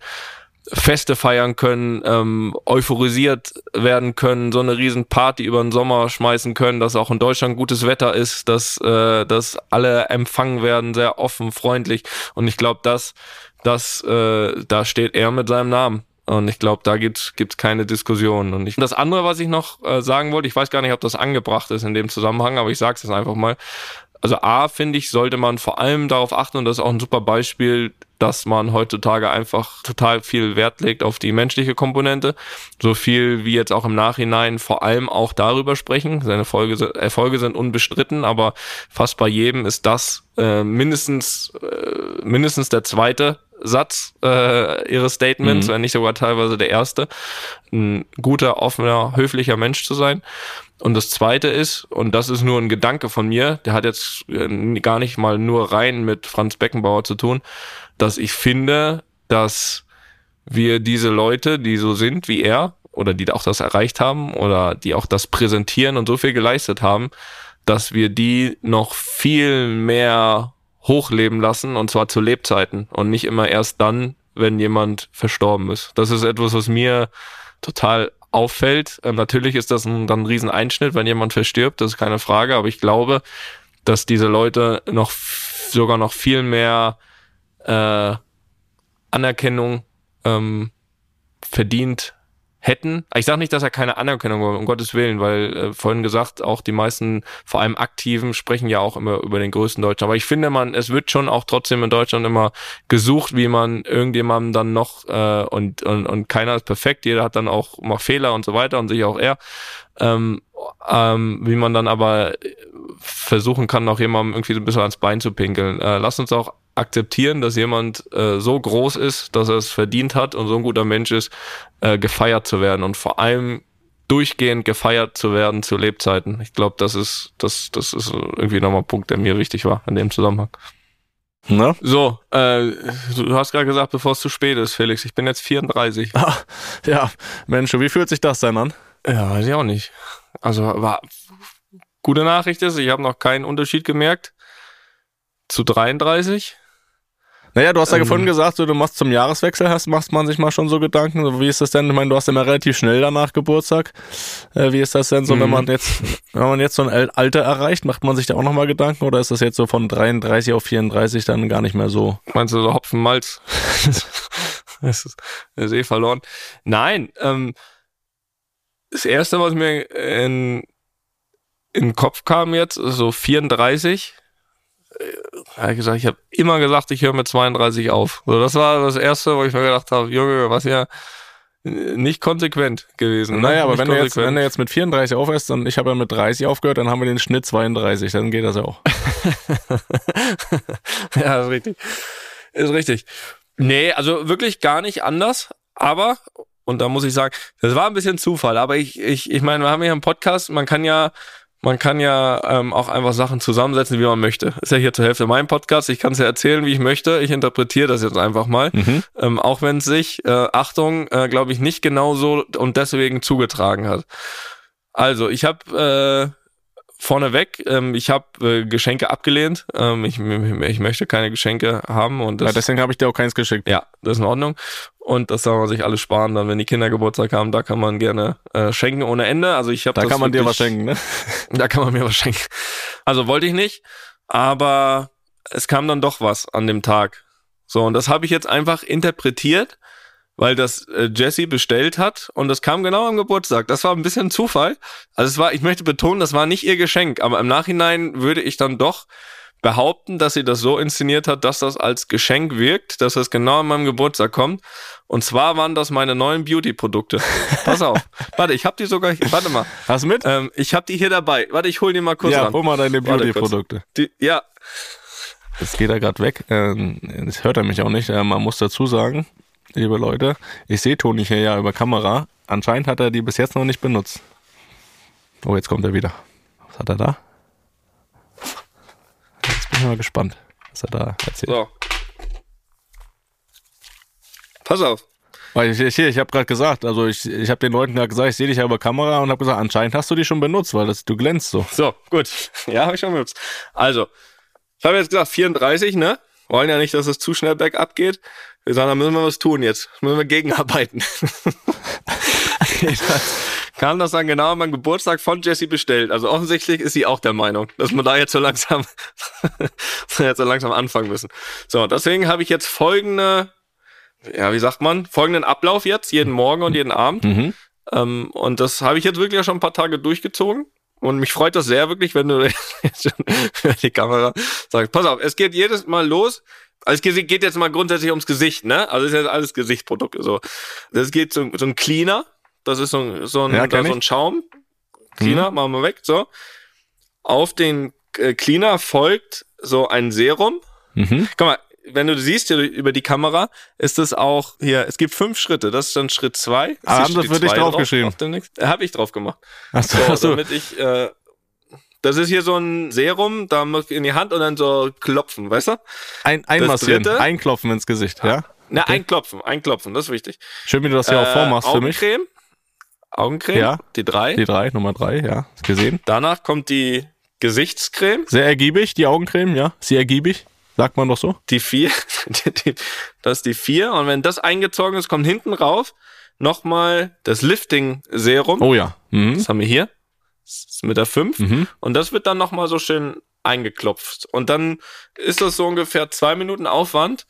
Feste feiern können, ähm, euphorisiert werden können, so eine riesen Party über den Sommer schmeißen können, dass auch in Deutschland gutes Wetter ist, dass, äh, dass alle empfangen werden, sehr offen, freundlich. Und ich glaube, dass das, äh, da steht er mit seinem Namen. Und ich glaube, da gibt es keine Diskussion. Und ich, das andere, was ich noch äh, sagen wollte, ich weiß gar nicht, ob das angebracht ist in dem Zusammenhang, aber ich sage es einfach mal. Also A, finde ich, sollte man vor allem darauf achten, und das ist auch ein super Beispiel, dass man heutzutage einfach total viel Wert legt auf die menschliche Komponente. So viel wie jetzt auch im Nachhinein vor allem auch darüber sprechen. Seine Folge, Erfolge sind unbestritten, aber fast bei jedem ist das äh, mindestens, äh, mindestens der zweite Satz äh, ihres Statements, mhm. wenn nicht sogar teilweise der erste, ein guter, offener, höflicher Mensch zu sein. Und das zweite ist, und das ist nur ein Gedanke von mir, der hat jetzt äh, gar nicht mal nur rein mit Franz Beckenbauer zu tun, dass ich finde, dass wir diese Leute, die so sind wie er, oder die auch das erreicht haben, oder die auch das präsentieren und so viel geleistet haben, dass wir die noch viel mehr hochleben lassen, und zwar zu Lebzeiten und nicht immer erst dann, wenn jemand verstorben ist. Das ist etwas, was mir total auffällt. Ähm, natürlich ist das ein, dann ein Rieseneinschnitt, wenn jemand verstirbt, das ist keine Frage, aber ich glaube, dass diese Leute noch sogar noch viel mehr äh, Anerkennung ähm, verdient hätten. Ich sage nicht, dass er keine Anerkennung war, um Gottes Willen, weil äh, vorhin gesagt, auch die meisten, vor allem Aktiven, sprechen ja auch immer über den größten Deutschen. Aber ich finde, man, es wird schon auch trotzdem in Deutschland immer gesucht, wie man irgendjemandem dann noch äh, und, und, und keiner ist perfekt, jeder hat dann auch mal Fehler und so weiter und sicher auch er. Ähm, ähm, wie man dann aber versuchen kann, noch jemandem irgendwie so ein bisschen ans Bein zu pinkeln. Äh, lass uns auch akzeptieren, dass jemand äh, so groß ist, dass er es verdient hat und so ein guter Mensch ist, äh, gefeiert zu werden und vor allem durchgehend gefeiert zu werden zu Lebzeiten. Ich glaube, das ist, das, das ist irgendwie nochmal ein Punkt, der mir wichtig war in dem Zusammenhang. Na? So, äh, du hast gerade gesagt, bevor es zu spät ist, Felix. Ich bin jetzt 34. Ah, ja, Mensch, wie fühlt sich das denn an? Ja, weiß ich auch nicht. Also war gute Nachricht ist, ich habe noch keinen Unterschied gemerkt zu 33. Naja, du hast ja ähm, vorhin gesagt, du machst zum Jahreswechsel, hast, machst man sich mal schon so Gedanken. Wie ist das denn? Ich meine, du hast ja immer relativ schnell danach Geburtstag. Äh, wie ist das denn so, mhm. wenn man jetzt, wenn man jetzt so ein Alter erreicht, macht man sich da auch nochmal Gedanken oder ist das jetzt so von 33 auf 34 dann gar nicht mehr so? Meinst du so Hopfenmalz? das, ist, das ist eh verloren. Nein, ähm, das erste, was mir in, in den Kopf kam jetzt, so 34 habe ich gesagt, ich habe immer gesagt, ich höre mit 32 auf. So, das war das Erste, wo ich mir gedacht habe, Junge, was ja nicht konsequent gewesen. Ne? Naja, aber wenn du, jetzt, wenn du jetzt mit 34 aufhörst und ich habe ja mit 30 aufgehört, dann haben wir den Schnitt 32, dann geht das ja auch. ja, ist richtig. Ist richtig. Nee, also wirklich gar nicht anders, aber, und da muss ich sagen, das war ein bisschen Zufall, aber ich, ich, ich meine, wir haben hier einen Podcast, man kann ja man kann ja ähm, auch einfach Sachen zusammensetzen, wie man möchte. Ist ja hier zur Hälfte mein Podcast. Ich kann es ja erzählen, wie ich möchte. Ich interpretiere das jetzt einfach mal. Mhm. Ähm, auch wenn es sich, äh, Achtung, äh, glaube ich, nicht genauso und deswegen zugetragen hat. Also, ich habe äh, vorneweg, ähm, ich habe äh, Geschenke abgelehnt. Ähm, ich, ich möchte keine Geschenke haben und das, ja, deswegen habe ich dir auch keins geschickt. Ja, das ist in Ordnung. Und das soll man sich alles sparen, dann wenn die Kinder Geburtstag haben, da kann man gerne äh, schenken ohne Ende. Also ich habe Da kann man wirklich, dir was schenken, ne? Da kann man mir was schenken. Also wollte ich nicht, aber es kam dann doch was an dem Tag. So, und das habe ich jetzt einfach interpretiert weil das äh, Jesse bestellt hat und das kam genau am Geburtstag. Das war ein bisschen Zufall. Also es war, ich möchte betonen, das war nicht ihr Geschenk, aber im Nachhinein würde ich dann doch behaupten, dass sie das so inszeniert hat, dass das als Geschenk wirkt, dass das genau an meinem Geburtstag kommt. Und zwar waren das meine neuen Beauty-Produkte. Pass auf. warte, ich habe die sogar. Warte mal. Hast du mit? Ähm, ich habe die hier dabei. Warte, ich hol die mal kurz ja, ran. hol mal deine Beauty-Produkte. Ja. Jetzt geht er gerade weg. Ähm, jetzt hört er mich auch nicht. Äh, man muss dazu sagen, liebe Leute. Ich sehe Toni hier ja über Kamera. Anscheinend hat er die bis jetzt noch nicht benutzt. Oh, jetzt kommt er wieder. Was hat er da? Bin mal gespannt, was er da erzählt. So. Pass auf. Ich, ich, ich habe gerade gesagt, also ich, ich habe den Leuten gerade gesagt, ich sehe dich ja über Kamera und habe gesagt, anscheinend hast du die schon benutzt, weil das, du glänzt so. So, gut. Ja, habe ich schon benutzt. Also, ich habe jetzt gesagt 34, ne? Wollen ja nicht, dass es zu schnell bergab geht. Wir sagen, da müssen wir was tun jetzt. Müssen wir gegenarbeiten. kam das dann genau an meinem Geburtstag von Jessie bestellt. Also offensichtlich ist sie auch der Meinung, dass wir da jetzt so langsam, jetzt so langsam anfangen müssen. So, deswegen habe ich jetzt folgende, ja, wie sagt man, folgenden Ablauf jetzt, jeden Morgen und jeden Abend. Mhm. Ähm, und das habe ich jetzt wirklich schon ein paar Tage durchgezogen. Und mich freut das sehr wirklich, wenn du jetzt schon für die Kamera sagst, pass auf, es geht jedes Mal los. Also es geht jetzt mal grundsätzlich ums Gesicht, ne? Also es ist ja alles Gesichtsprodukte. So. Das geht so, so ein Cleaner. Das ist so, ein- so, ein, Ja, da so ein Schaum. Cleaner, machen wir weg. So. Auf den äh, Cleaner folgt so ein Serum. Mhm. Guck mal, wenn du siehst hier über die Kamera, ist es auch hier, es gibt fünf Schritte. Das ist dann Schritt zwei. Ah, haben Schritt für dich draufgeschrieben? drauf Habe ich drauf gemacht. Achso, So, achso. damit ich, äh, das ist hier so ein Serum, da muss ich in die Hand und dann so klopfen, weißt du? Ein, einmassieren, dritte? einklopfen ins Gesicht, ja? Na, einklopfen, einklopfen, das ist wichtig. Schön, wie du das hier auch Äh, vormachst für mich. Augencreme. Augencreme, Ja. die drei. Die drei, Nummer drei, ja, gesehen. Danach kommt die Gesichtscreme, Sehr ergiebig, die Augencreme, ja, sehr ergiebig, sagt man doch so. die vier. Die, die, das ist die vier. Und wenn das eingezogen ist, kommt hinten rauf nochmal das Lifting-Serum. Oh ja. Mhm. Das haben wir hier. Das ist mit der 5. Mhm. Und das wird dann nochmal so schön eingeklopft. Und dann ist das so ungefähr zwei Minuten Aufwand.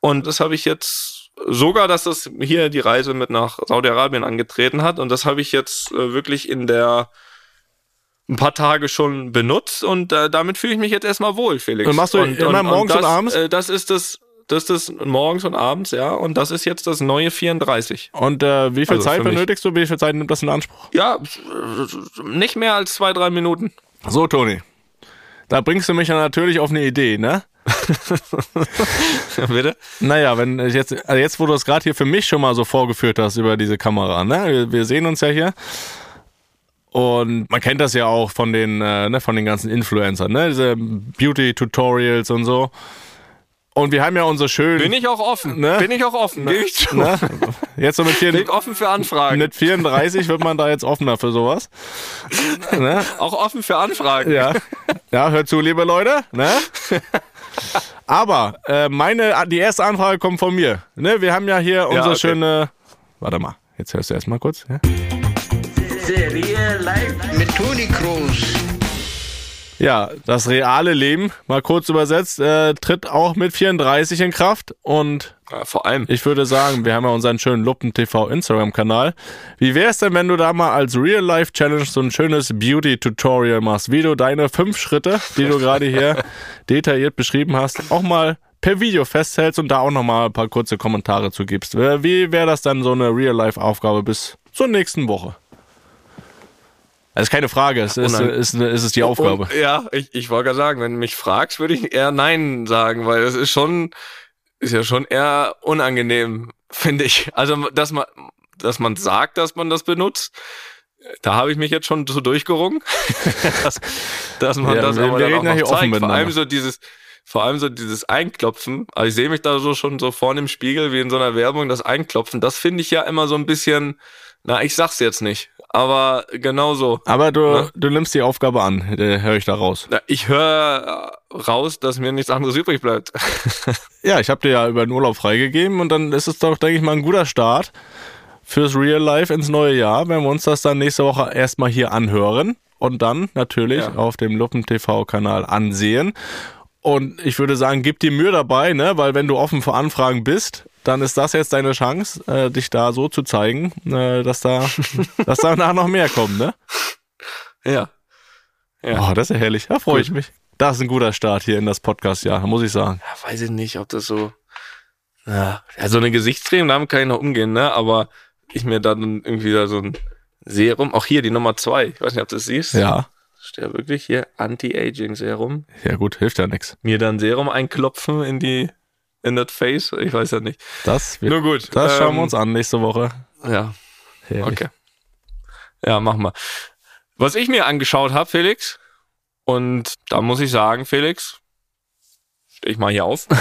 Und das habe ich jetzt sogar, dass das hier die Reise mit nach Saudi-Arabien angetreten hat. Und das habe ich jetzt äh, wirklich in der ein paar Tage schon benutzt und äh, damit fühle ich mich jetzt erstmal wohl, Felix. Und machst du immer morgens und das, abends? Äh, das ist das, das ist das morgens und abends, ja. Und das ist jetzt das neue 34. Und äh, wie viel Also Zeit benötigst du? Wie viel Zeit nimmt das in Anspruch? Ja, nicht mehr als zwei, drei Minuten. So, Toni. Da bringst du mich ja natürlich auf eine Idee, ne? Bitte? Naja, wenn jetzt, also jetzt, wo du es gerade hier für mich schon mal so vorgeführt hast über diese Kamera, ne? Wir, wir sehen uns ja hier. Und man kennt das ja auch von den, äh, ne, von den ganzen Influencern, ne? Diese Beauty-Tutorials und so. Und wir haben ja unsere schönen. Bin ich auch offen. Ne? Bin ich auch offen. Gebe ich zu. Ne? Jetzt so mit, vier, Bin ich offen für Anfragen. mit 34 wird man da jetzt offener für sowas. Ne? Auch offen für Anfragen. Ja. Ja, hört zu, liebe Leute. Ne? Aber äh, meine, die erste Anfrage kommt von mir. Ne? Wir haben ja hier unsere okay. schöne. Warte mal, jetzt hörst du erstmal kurz. Ja? Serie live mit Toni Kroos. ja, das reale Leben, mal kurz übersetzt, äh, tritt auch mit 34 in Kraft. Und Ja, vor allem. ich würde sagen, wir haben ja unseren schönen Luppen TV Instagram-Kanal. Wie wär's denn, wenn du da mal als Real-Life-Challenge so ein schönes Beauty-Tutorial machst, wie du deine fünf Schritte, die du gerade hier detailliert beschrieben hast, auch mal per Video festhältst und da auch nochmal ein paar kurze Kommentare zu gibst. Wie wäre das dann so eine Real-Life-Aufgabe bis zur nächsten Woche? Das ist keine Frage, es ist, Unang- ist, ist, es die Aufgabe. Und, ja, ich, ich wollte gerade sagen, wenn du mich fragst, würde ich eher Nein sagen, weil es ist schon, ist ja schon eher unangenehm, finde ich. Also, dass man, dass man sagt, dass man das benutzt, da habe ich mich jetzt schon so durchgerungen, dass, dass man Ja, das wir- aber wir dann auch noch zeigt. Vor allem so dieses, vor allem so dieses Einklopfen. Also ich sehe mich da so schon so vorne im Spiegel wie in so einer Werbung, das Einklopfen. Das finde ich ja immer so ein bisschen, na, ich sag's jetzt nicht, aber genau so. Aber du, Ne? du nimmst die Aufgabe an, äh, höre ich da raus. Ich höre raus, dass mir nichts anderes übrig bleibt. Ja, ich habe dir ja über den Urlaub freigegeben und dann ist es doch, denke ich mal, ein guter Start fürs Real Life ins neue Jahr, wenn wir uns das dann nächste Woche erstmal hier anhören und dann natürlich Ja. auf dem Luppen TV-Kanal ansehen. Und ich würde sagen, gib dir Mühe dabei, ne? Weil wenn du offen für Anfragen bist, dann ist das jetzt deine Chance, äh, dich da so zu zeigen, äh, dass da, dass danach noch mehr kommt, ne? ja. Ja. Oh, das ist ja herrlich. Da freue ich mich. Das ist ein guter Start hier in das Podcast-Jahr, muss ich sagen. ja. Weiß ich nicht, ob das so. Ja, ja so eine Gesichtscreme, damit kann ich noch umgehen, ne? Aber ich mir dann irgendwie da so ein Serum, auch hier die Nummer zwei, ich weiß nicht, ob du das siehst. Ja, Ja wirklich hier Anti-Aging-Serum. ja gut, hilft ja nichts. Mir dann Serum einklopfen in die, in das Face. Ich weiß ja nicht. Das, wird, Nur gut. das schauen ähm, wir uns an nächste Woche. Ja, Herrlich. Okay. Ja, machen wir. Was ich mir angeschaut habe, Felix, und da muss ich sagen, Felix, stehe ich mal hier auf.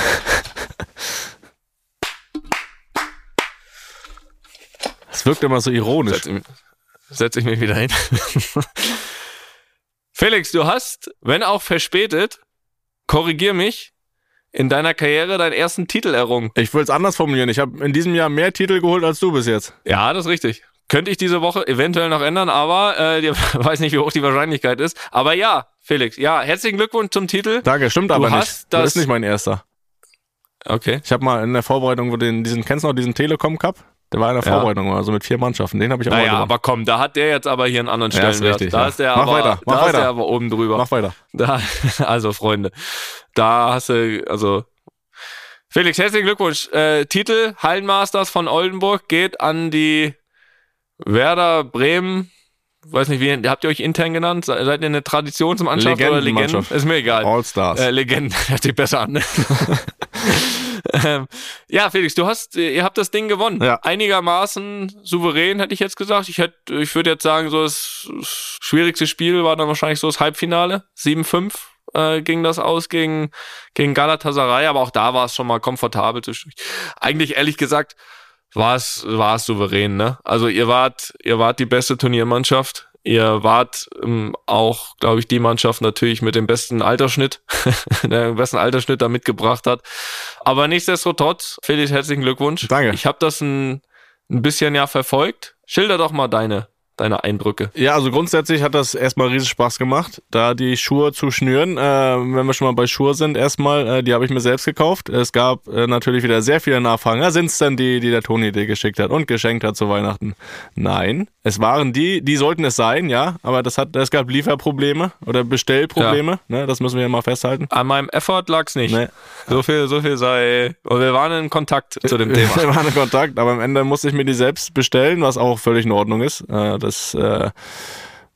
Es wirkt immer so ironisch. Setze ich, setz ich mich wieder hin. Felix, du hast, wenn auch verspätet, korrigier mich, in deiner Karriere deinen ersten Titel errungen. Ich will es anders formulieren. Ich habe in diesem Jahr mehr Titel geholt als du bis jetzt. Ja, das ist richtig. Könnte ich diese Woche eventuell noch ändern, aber äh, ich weiß nicht, wie hoch die Wahrscheinlichkeit ist. Aber ja, Felix, ja, herzlichen Glückwunsch zum Titel. Danke, stimmt Du aber nicht. hast Das das- ist nicht mein erster. Okay. Ich habe mal in der Vorbereitung wo den, diesen, kennst du noch diesen Telekom Cup? Der war in der Ja. Vorbereitung, also mit vier Mannschaften. Den habe ich auch mal Naja, gemacht. aber komm, da hat der jetzt aber hier einen anderen Ja, ist Stellenwert. richtig, da ja. ist der Mach aber, weiter, mach da ist der aber oben drüber. Mach weiter. Da, also Freunde, da hast du, also Felix, herzlichen Glückwunsch. Äh, Titel Hallenmasters von Oldenburg geht an die Werder Bremen. Weiß nicht, wie habt ihr euch intern genannt? Se- Seid ihr eine Traditionsmannschaft oder Legenden? Legendenmannschaft. Ist mir egal. All-Stars. Äh, Legenden, hört sich besser an. Ne? ähm, ja, Felix, du hast, äh, ihr habt das Ding gewonnen. Ja. Einigermaßen souverän, hätte ich jetzt gesagt. Ich hätte, ich würde jetzt sagen, so das schwierigste Spiel war dann wahrscheinlich so das Halbfinale. 7-5 äh, ging das aus gegen, gegen Galatasaray, aber auch da war es schon mal komfortabel. Eigentlich, ehrlich gesagt, war es, war es souverän, ne? Also ihr wart, ihr wart die beste Turniermannschaft. Ihr wart ähm, auch, glaube ich, die Mannschaft natürlich mit dem besten Altersschnitt, der den besten Altersschnitt da mitgebracht hat. Aber nichtsdestotrotz, Felix, herzlichen Glückwunsch. Danke. Ich habe das ein, ein bisschen ja verfolgt. Schilder doch mal deine, deine Eindrücke. Ja, also grundsätzlich hat das erstmal riesig Spaß gemacht, da die Schuhe zu schnüren. Äh, wenn wir schon mal bei Schuhe sind, erstmal, äh, die habe ich mir selbst gekauft. Es gab äh, natürlich wieder sehr viele Nachfragen. Ja, sind es denn die, die der Toni dir geschickt hat und geschenkt hat zu Weihnachten? Nein, es waren die, die sollten es sein, ja, aber das hat, es gab Lieferprobleme oder Bestellprobleme, ne, das müssen wir ja mal festhalten. An meinem Effort lag's nicht. Nee. So viel, so viel sei. Und wir waren in Kontakt zu dem Thema. Wir waren in Kontakt, aber am Ende musste ich mir die selbst bestellen, was auch völlig in Ordnung ist. Äh, Das äh,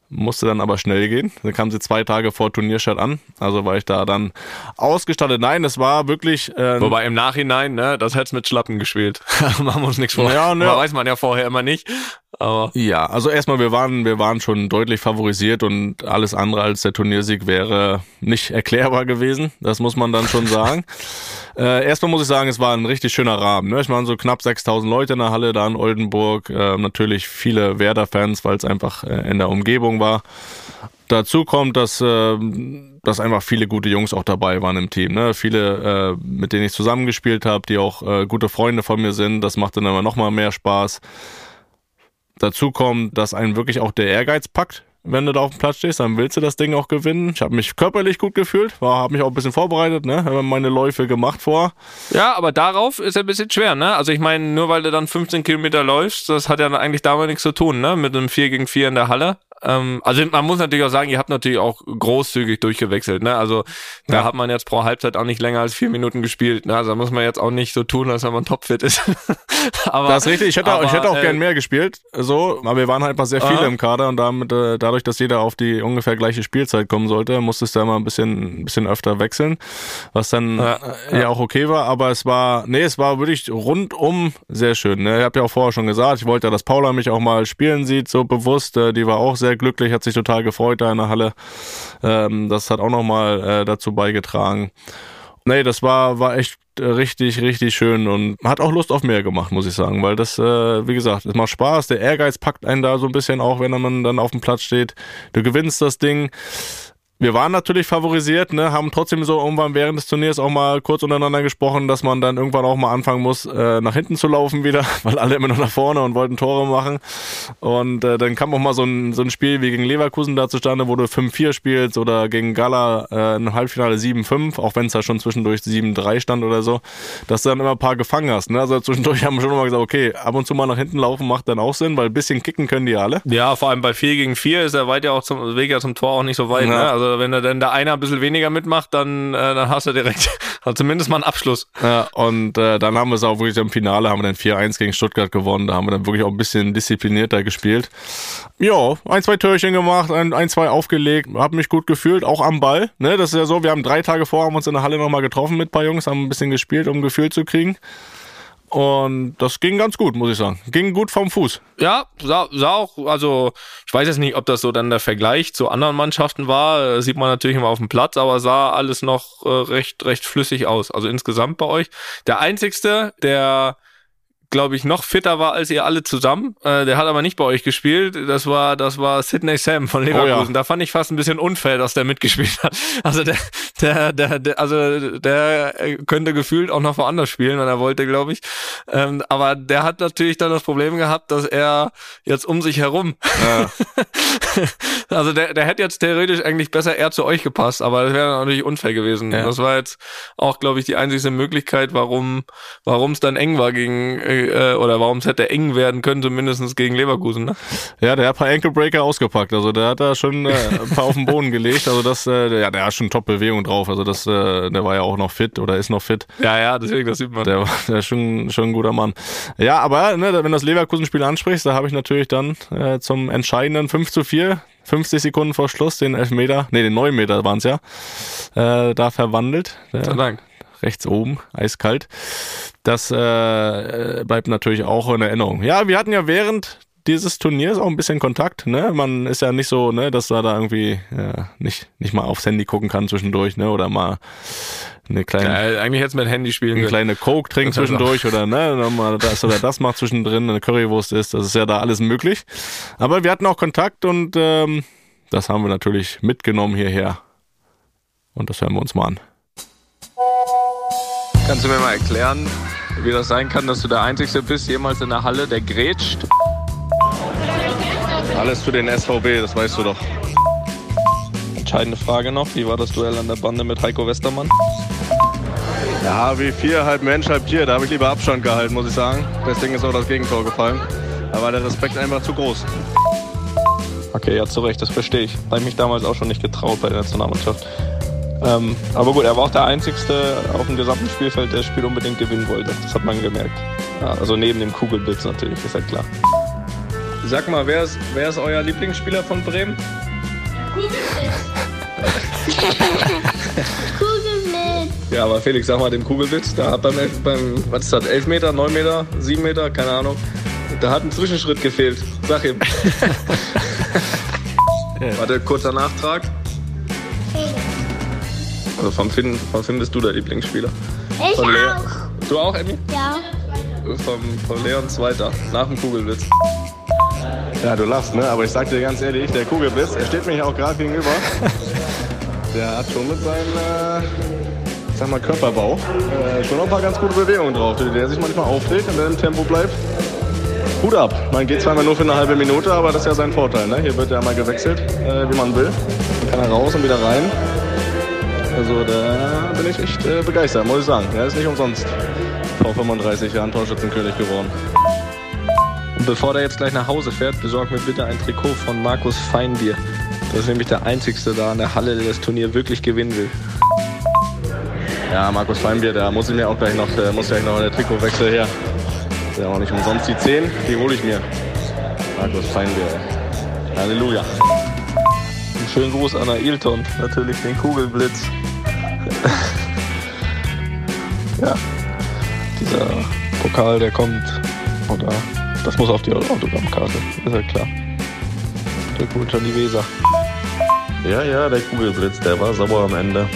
musste dann aber schnell gehen. Dann kam sie zwei Tage vor Turnierstart an. Also war ich da dann ausgestattet. Nein, es war wirklich. Äh, Wobei im Nachhinein, ne, das hätt's mit Schlappen gespielt. Machen wir uns nichts vor. Ja, ne. Aber weiß man ja vorher immer nicht. Aber ja, also erstmal, wir waren, wir waren schon deutlich favorisiert und alles andere als der Turniersieg wäre nicht erklärbar gewesen. Das muss man dann schon sagen. Äh, erstmal muss ich sagen, es war ein richtig schöner Rahmen. Ne? Ich waren so knapp 6000 Leute in der Halle da in Oldenburg. Äh, natürlich viele Werder-Fans, weil es einfach äh, in der Umgebung war. Dazu kommt, dass, äh, dass einfach viele gute Jungs auch dabei waren im Team. Ne? Viele, äh, mit denen ich zusammengespielt habe, die auch äh, gute Freunde von mir sind. Das macht dann aber nochmal mehr Spaß. Dazu kommt, dass einen wirklich auch der Ehrgeiz packt. Wenn du da auf dem Platz stehst, dann willst du das Ding auch gewinnen. Ich habe mich körperlich gut gefühlt, habe mich auch ein bisschen vorbereitet, ne, habe meine Läufe gemacht vor. ja, aber darauf ist ein bisschen schwer, ne? Also ich meine, nur weil du dann 15 Kilometer läufst, das hat ja eigentlich damit nichts zu tun, ne? Mit einem 4 gegen 4 in der Halle. Ähm, also man muss natürlich auch sagen, ihr habt natürlich auch großzügig durchgewechselt, ne? Also da Ja. hat man jetzt pro Halbzeit auch nicht länger als vier Minuten gespielt, ne? Also da muss man jetzt auch nicht so tun, als wenn man topfit ist. aber, Das ist richtig. Ich hätte, auch- aber, ich hätte auch äh, gern mehr gespielt, so, aber wir waren halt mal sehr viele Aha. im Kader und damit, äh, dadurch, dass jeder auf die ungefähr gleiche Spielzeit kommen sollte, musstest du da mal ein bisschen, ein bisschen öfter wechseln, was dann Ja, äh, ja. auch okay war. Aber es war, nee, es war wirklich rundum sehr schön. Ne? Ich habe ja auch vorher schon gesagt, ich wollte ja, dass Paula mich auch mal spielen sieht, so bewusst. Äh, die war auch sehr glücklich, hat sich total gefreut da in der Halle. Ähm, das hat auch nochmal äh, dazu beigetragen. Nee, das war, war echt äh, richtig, richtig schön und hat auch Lust auf mehr gemacht, muss ich sagen, weil das, äh, wie gesagt, es macht Spaß. Der Ehrgeiz packt einen da so ein bisschen auch, wenn man dann auf dem Platz steht. Du gewinnst das Ding. Wir waren natürlich favorisiert, ne, haben trotzdem so irgendwann während des Turniers auch mal kurz untereinander gesprochen, dass man dann irgendwann auch mal anfangen muss, äh, nach hinten zu laufen wieder, weil alle immer nur nach vorne und wollten Tore machen. Und äh, dann kam auch mal so ein, so ein Spiel wie gegen Leverkusen da zustande, wo du 5-4 spielst oder gegen Gala äh, im Halbfinale 7-5, auch wenn es da schon zwischendurch 7-3 stand oder so, dass du dann immer ein paar gefangen hast. Ne? Also zwischendurch haben wir schon immer gesagt, okay, ab und zu mal nach hinten laufen macht dann auch Sinn, weil ein bisschen kicken können die alle. Ja, vor allem bei 4 gegen 4 ist der weit ja auch zum Weg ja zum Tor auch nicht so weit. Ja. Ne? Also wenn da dann der einer ein bisschen weniger mitmacht, dann, äh, dann hast du direkt also zumindest mal einen Abschluss. Ja, und äh, dann haben wir es auch wirklich im Finale, haben wir dann 4-1 gegen Stuttgart gewonnen. Da haben wir dann wirklich auch ein bisschen disziplinierter gespielt. Ja, ein, zwei Türchen gemacht, ein, ein zwei aufgelegt, hab mich gut gefühlt, auch am Ball. Ne, das ist ja so, wir haben drei Tage vor, haben uns in der Halle nochmal getroffen mit ein paar Jungs, haben ein bisschen gespielt, um ein Gefühl zu kriegen. Und das ging ganz gut, muss ich sagen. Ging gut vom Fuß. Ja, sah, sah auch, also ich weiß jetzt nicht, ob das so dann der Vergleich zu anderen Mannschaften war, äh, sieht man natürlich immer auf dem Platz, aber sah alles noch äh, recht, recht flüssig aus. Also insgesamt bei euch. Der einzigste, der glaube ich, noch fitter war als ihr alle zusammen. Äh, der hat aber nicht bei euch gespielt. Das war, das war Sidney Sam von Leverkusen. ja. Da fand ich fast ein bisschen unfair, dass der mitgespielt hat. Also der, der, der, der also der könnte gefühlt auch noch woanders spielen, wenn er wollte, glaube ich. Ähm, aber der hat natürlich dann das Problem gehabt, dass er jetzt um sich herum Ja. also der, der hätte jetzt theoretisch eigentlich besser eher zu euch gepasst, aber das wäre natürlich unfair gewesen. Ja. Das war jetzt auch, glaube ich, die einzigste Möglichkeit, warum warum es dann eng war gegen, äh, äh, oder warum es hätte eng werden können, zumindest gegen Leverkusen. Ne? Ja, der hat ein paar Ankle-Breaker ausgepackt. Also der hat da schon äh, ein paar auf den Boden gelegt. Also das, äh, ja, der hat schon Top-Bewegung drauf. Also das, äh, der war ja auch noch fit oder ist noch fit. Ja, ja, deswegen, das sieht man. Der, der ist schon, schon ein guter Mann. Ja, aber ne, wenn das Leverkusen-Spiel ansprichst, da habe ich natürlich dann äh, zum entscheidenden 5 zu 4 50 Sekunden vor Schluss den Elfmeter, nee, den 9 Meter waren es ja, äh, da verwandelt. Sei Dank. Rechts oben, eiskalt. Das äh, bleibt natürlich auch in Erinnerung. Ja, wir hatten ja während dieses Turniers auch ein bisschen Kontakt, ne? Man ist ja nicht so, ne, dass man da irgendwie ja, nicht, nicht mal aufs Handy gucken kann zwischendurch, ne? Oder mal eine kleine. Ja, eigentlich jetzt mit Handy spielen. Eine kleine Coke trinken zwischendurch oder ne, mal das oder das macht zwischendrin, eine Currywurst ist, das ist ja da alles möglich. Aber wir hatten auch Kontakt und ähm, das haben wir natürlich mitgenommen hierher. Und das hören wir uns mal an. Kannst du mir mal erklären, wie das sein kann, dass du der Einzige bist, jemals in der Halle, der grätscht? Alles für den SVB, das weißt du doch. Entscheidende Frage noch, wie war das Duell an der Bande mit Heiko Westermann? Ja, HW4, halb Mensch, halb Tier, da habe ich lieber Abstand gehalten, muss ich sagen. Deswegen ist auch das Gegentor gefallen. Da war der Respekt einfach zu groß. Okay, ja, zu Recht, das verstehe ich. Habe ich mich damals auch schon nicht getraut bei der Nationalmannschaft. Ähm, aber gut, er war auch der Einzige auf dem gesamten Spielfeld, der das Spiel unbedingt gewinnen wollte. Das hat man gemerkt. Ja, also neben dem Kugelblitz natürlich, ist ja klar. Sag mal, wer ist, wer ist euer Lieblingsspieler von Bremen? Kugelblitz. Ja, aber Felix, sag mal den Kugelblitz. Da hat beim, beim was ist das, 11 Meter, 9 Meter, 7 Meter, keine Ahnung. Da hat ein Zwischenschritt gefehlt. Sag ihm. Warte, kurzer Nachtrag. Also vom Finn, vom Finn bist du der Lieblingsspieler. Ich Von auch. Du auch, Emmy? Ja. Vom, von Leon Zweiter, nach dem Kugelblitz. Ja, du lachst, ne? Aber ich sag dir ganz ehrlich, der Kugelblitz, er steht mir hier auch gerade gegenüber. Der hat schon mit seinem, äh, sag mal, Körperbau äh, schon noch ein paar ganz gute Bewegungen drauf, der sich manchmal aufdreht und der im Tempo bleibt. Hut ab. Man geht zweimal nur für eine halbe Minute, aber das ist ja sein Vorteil, ne? Hier wird er mal gewechselt, äh, wie man will. Dann kann er raus und wieder rein. Also da bin ich echt äh, begeistert, muss ich sagen. Er ist nicht umsonst vor 35 Jahren Torschützenkönig geworden. Und bevor der jetzt gleich nach Hause fährt, besorg mir bitte ein Trikot von Markus Feinbier. Das ist nämlich der Einzigste da in der Halle, der das Turnier wirklich gewinnen will. Ja, Markus Feinbier, da muss ich mir auch gleich noch, der muss gleich noch der Trikotwechsel her. Ist ja auch nicht umsonst die 10, die hole ich mir. Markus Feinbier. Halleluja. Schönen Gruß an Ailton, natürlich den Kugelblitz. ja, dieser Pokal, der kommt, oder das muss auf die Autogrammkarte, ist ja klar. Glückwunsch an die Weser. Ja, ja, der Kugelblitz, der war sauer am Ende,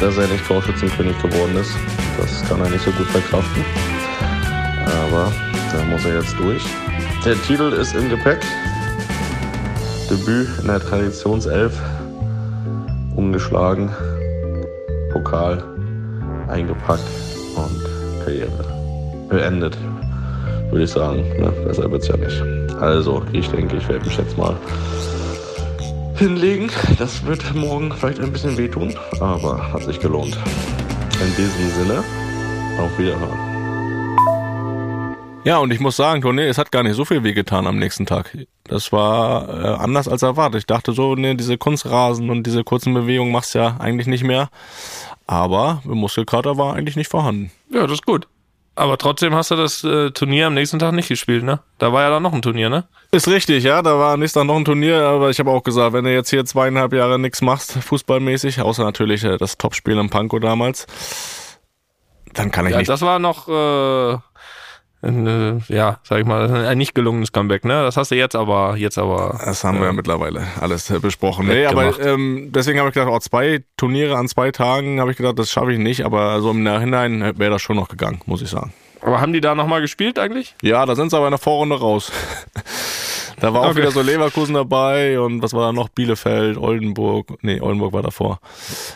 dass er nicht Torschützenkönig geworden ist. Das kann er nicht so gut verkraften. Aber da muss er jetzt durch. Der Titel ist im Gepäck. Debüt in der Traditionself. Umgeschlagen. Pokal eingepackt und Karriere beendet, würde ich sagen. Ne? Besser wird's ja nicht. Also, ich denke, ich werde mich jetzt mal hinlegen. Das wird morgen vielleicht ein bisschen wehtun, aber hat sich gelohnt. In diesem Sinne, auf Wiederhören. Ja, und ich muss sagen, Tone, es hat gar nicht so viel wehgetan am nächsten Tag. Das war äh, anders als erwartet. Ich dachte so, ne, diese Kunstrasen und diese kurzen Bewegungen machst du ja eigentlich nicht mehr. Aber Muskelkater war eigentlich nicht vorhanden. Ja, das ist gut. Aber trotzdem hast du das äh, Turnier am nächsten Tag nicht gespielt, ne? Da war ja dann noch ein Turnier, ne? Ist richtig, ja. Da war nächstes Tag noch ein Turnier, aber ich habe auch gesagt, wenn du jetzt hier zweieinhalb Jahre nichts machst, fußballmäßig, außer natürlich äh, das Topspiel im Pankow damals, dann kann ich Ja, nicht. das war noch, äh, äh, ja, sag ich mal, ein nicht gelungenes Comeback, ne? Das hast du jetzt aber, jetzt aber. Das haben wir ja mittlerweile alles äh, besprochen. Nee, aber ähm, deswegen habe ich gedacht, auch zwei Turniere an zwei Tagen, habe ich gedacht, das schaffe ich nicht. Aber so im Nachhinein wäre das schon noch gegangen, muss ich sagen. Aber haben die da nochmal gespielt eigentlich? Ja, da sind sie aber in der Vorrunde raus. da war auch Okay. wieder so Leverkusen dabei und was war da noch? Bielefeld, Oldenburg. Nee, Oldenburg war davor.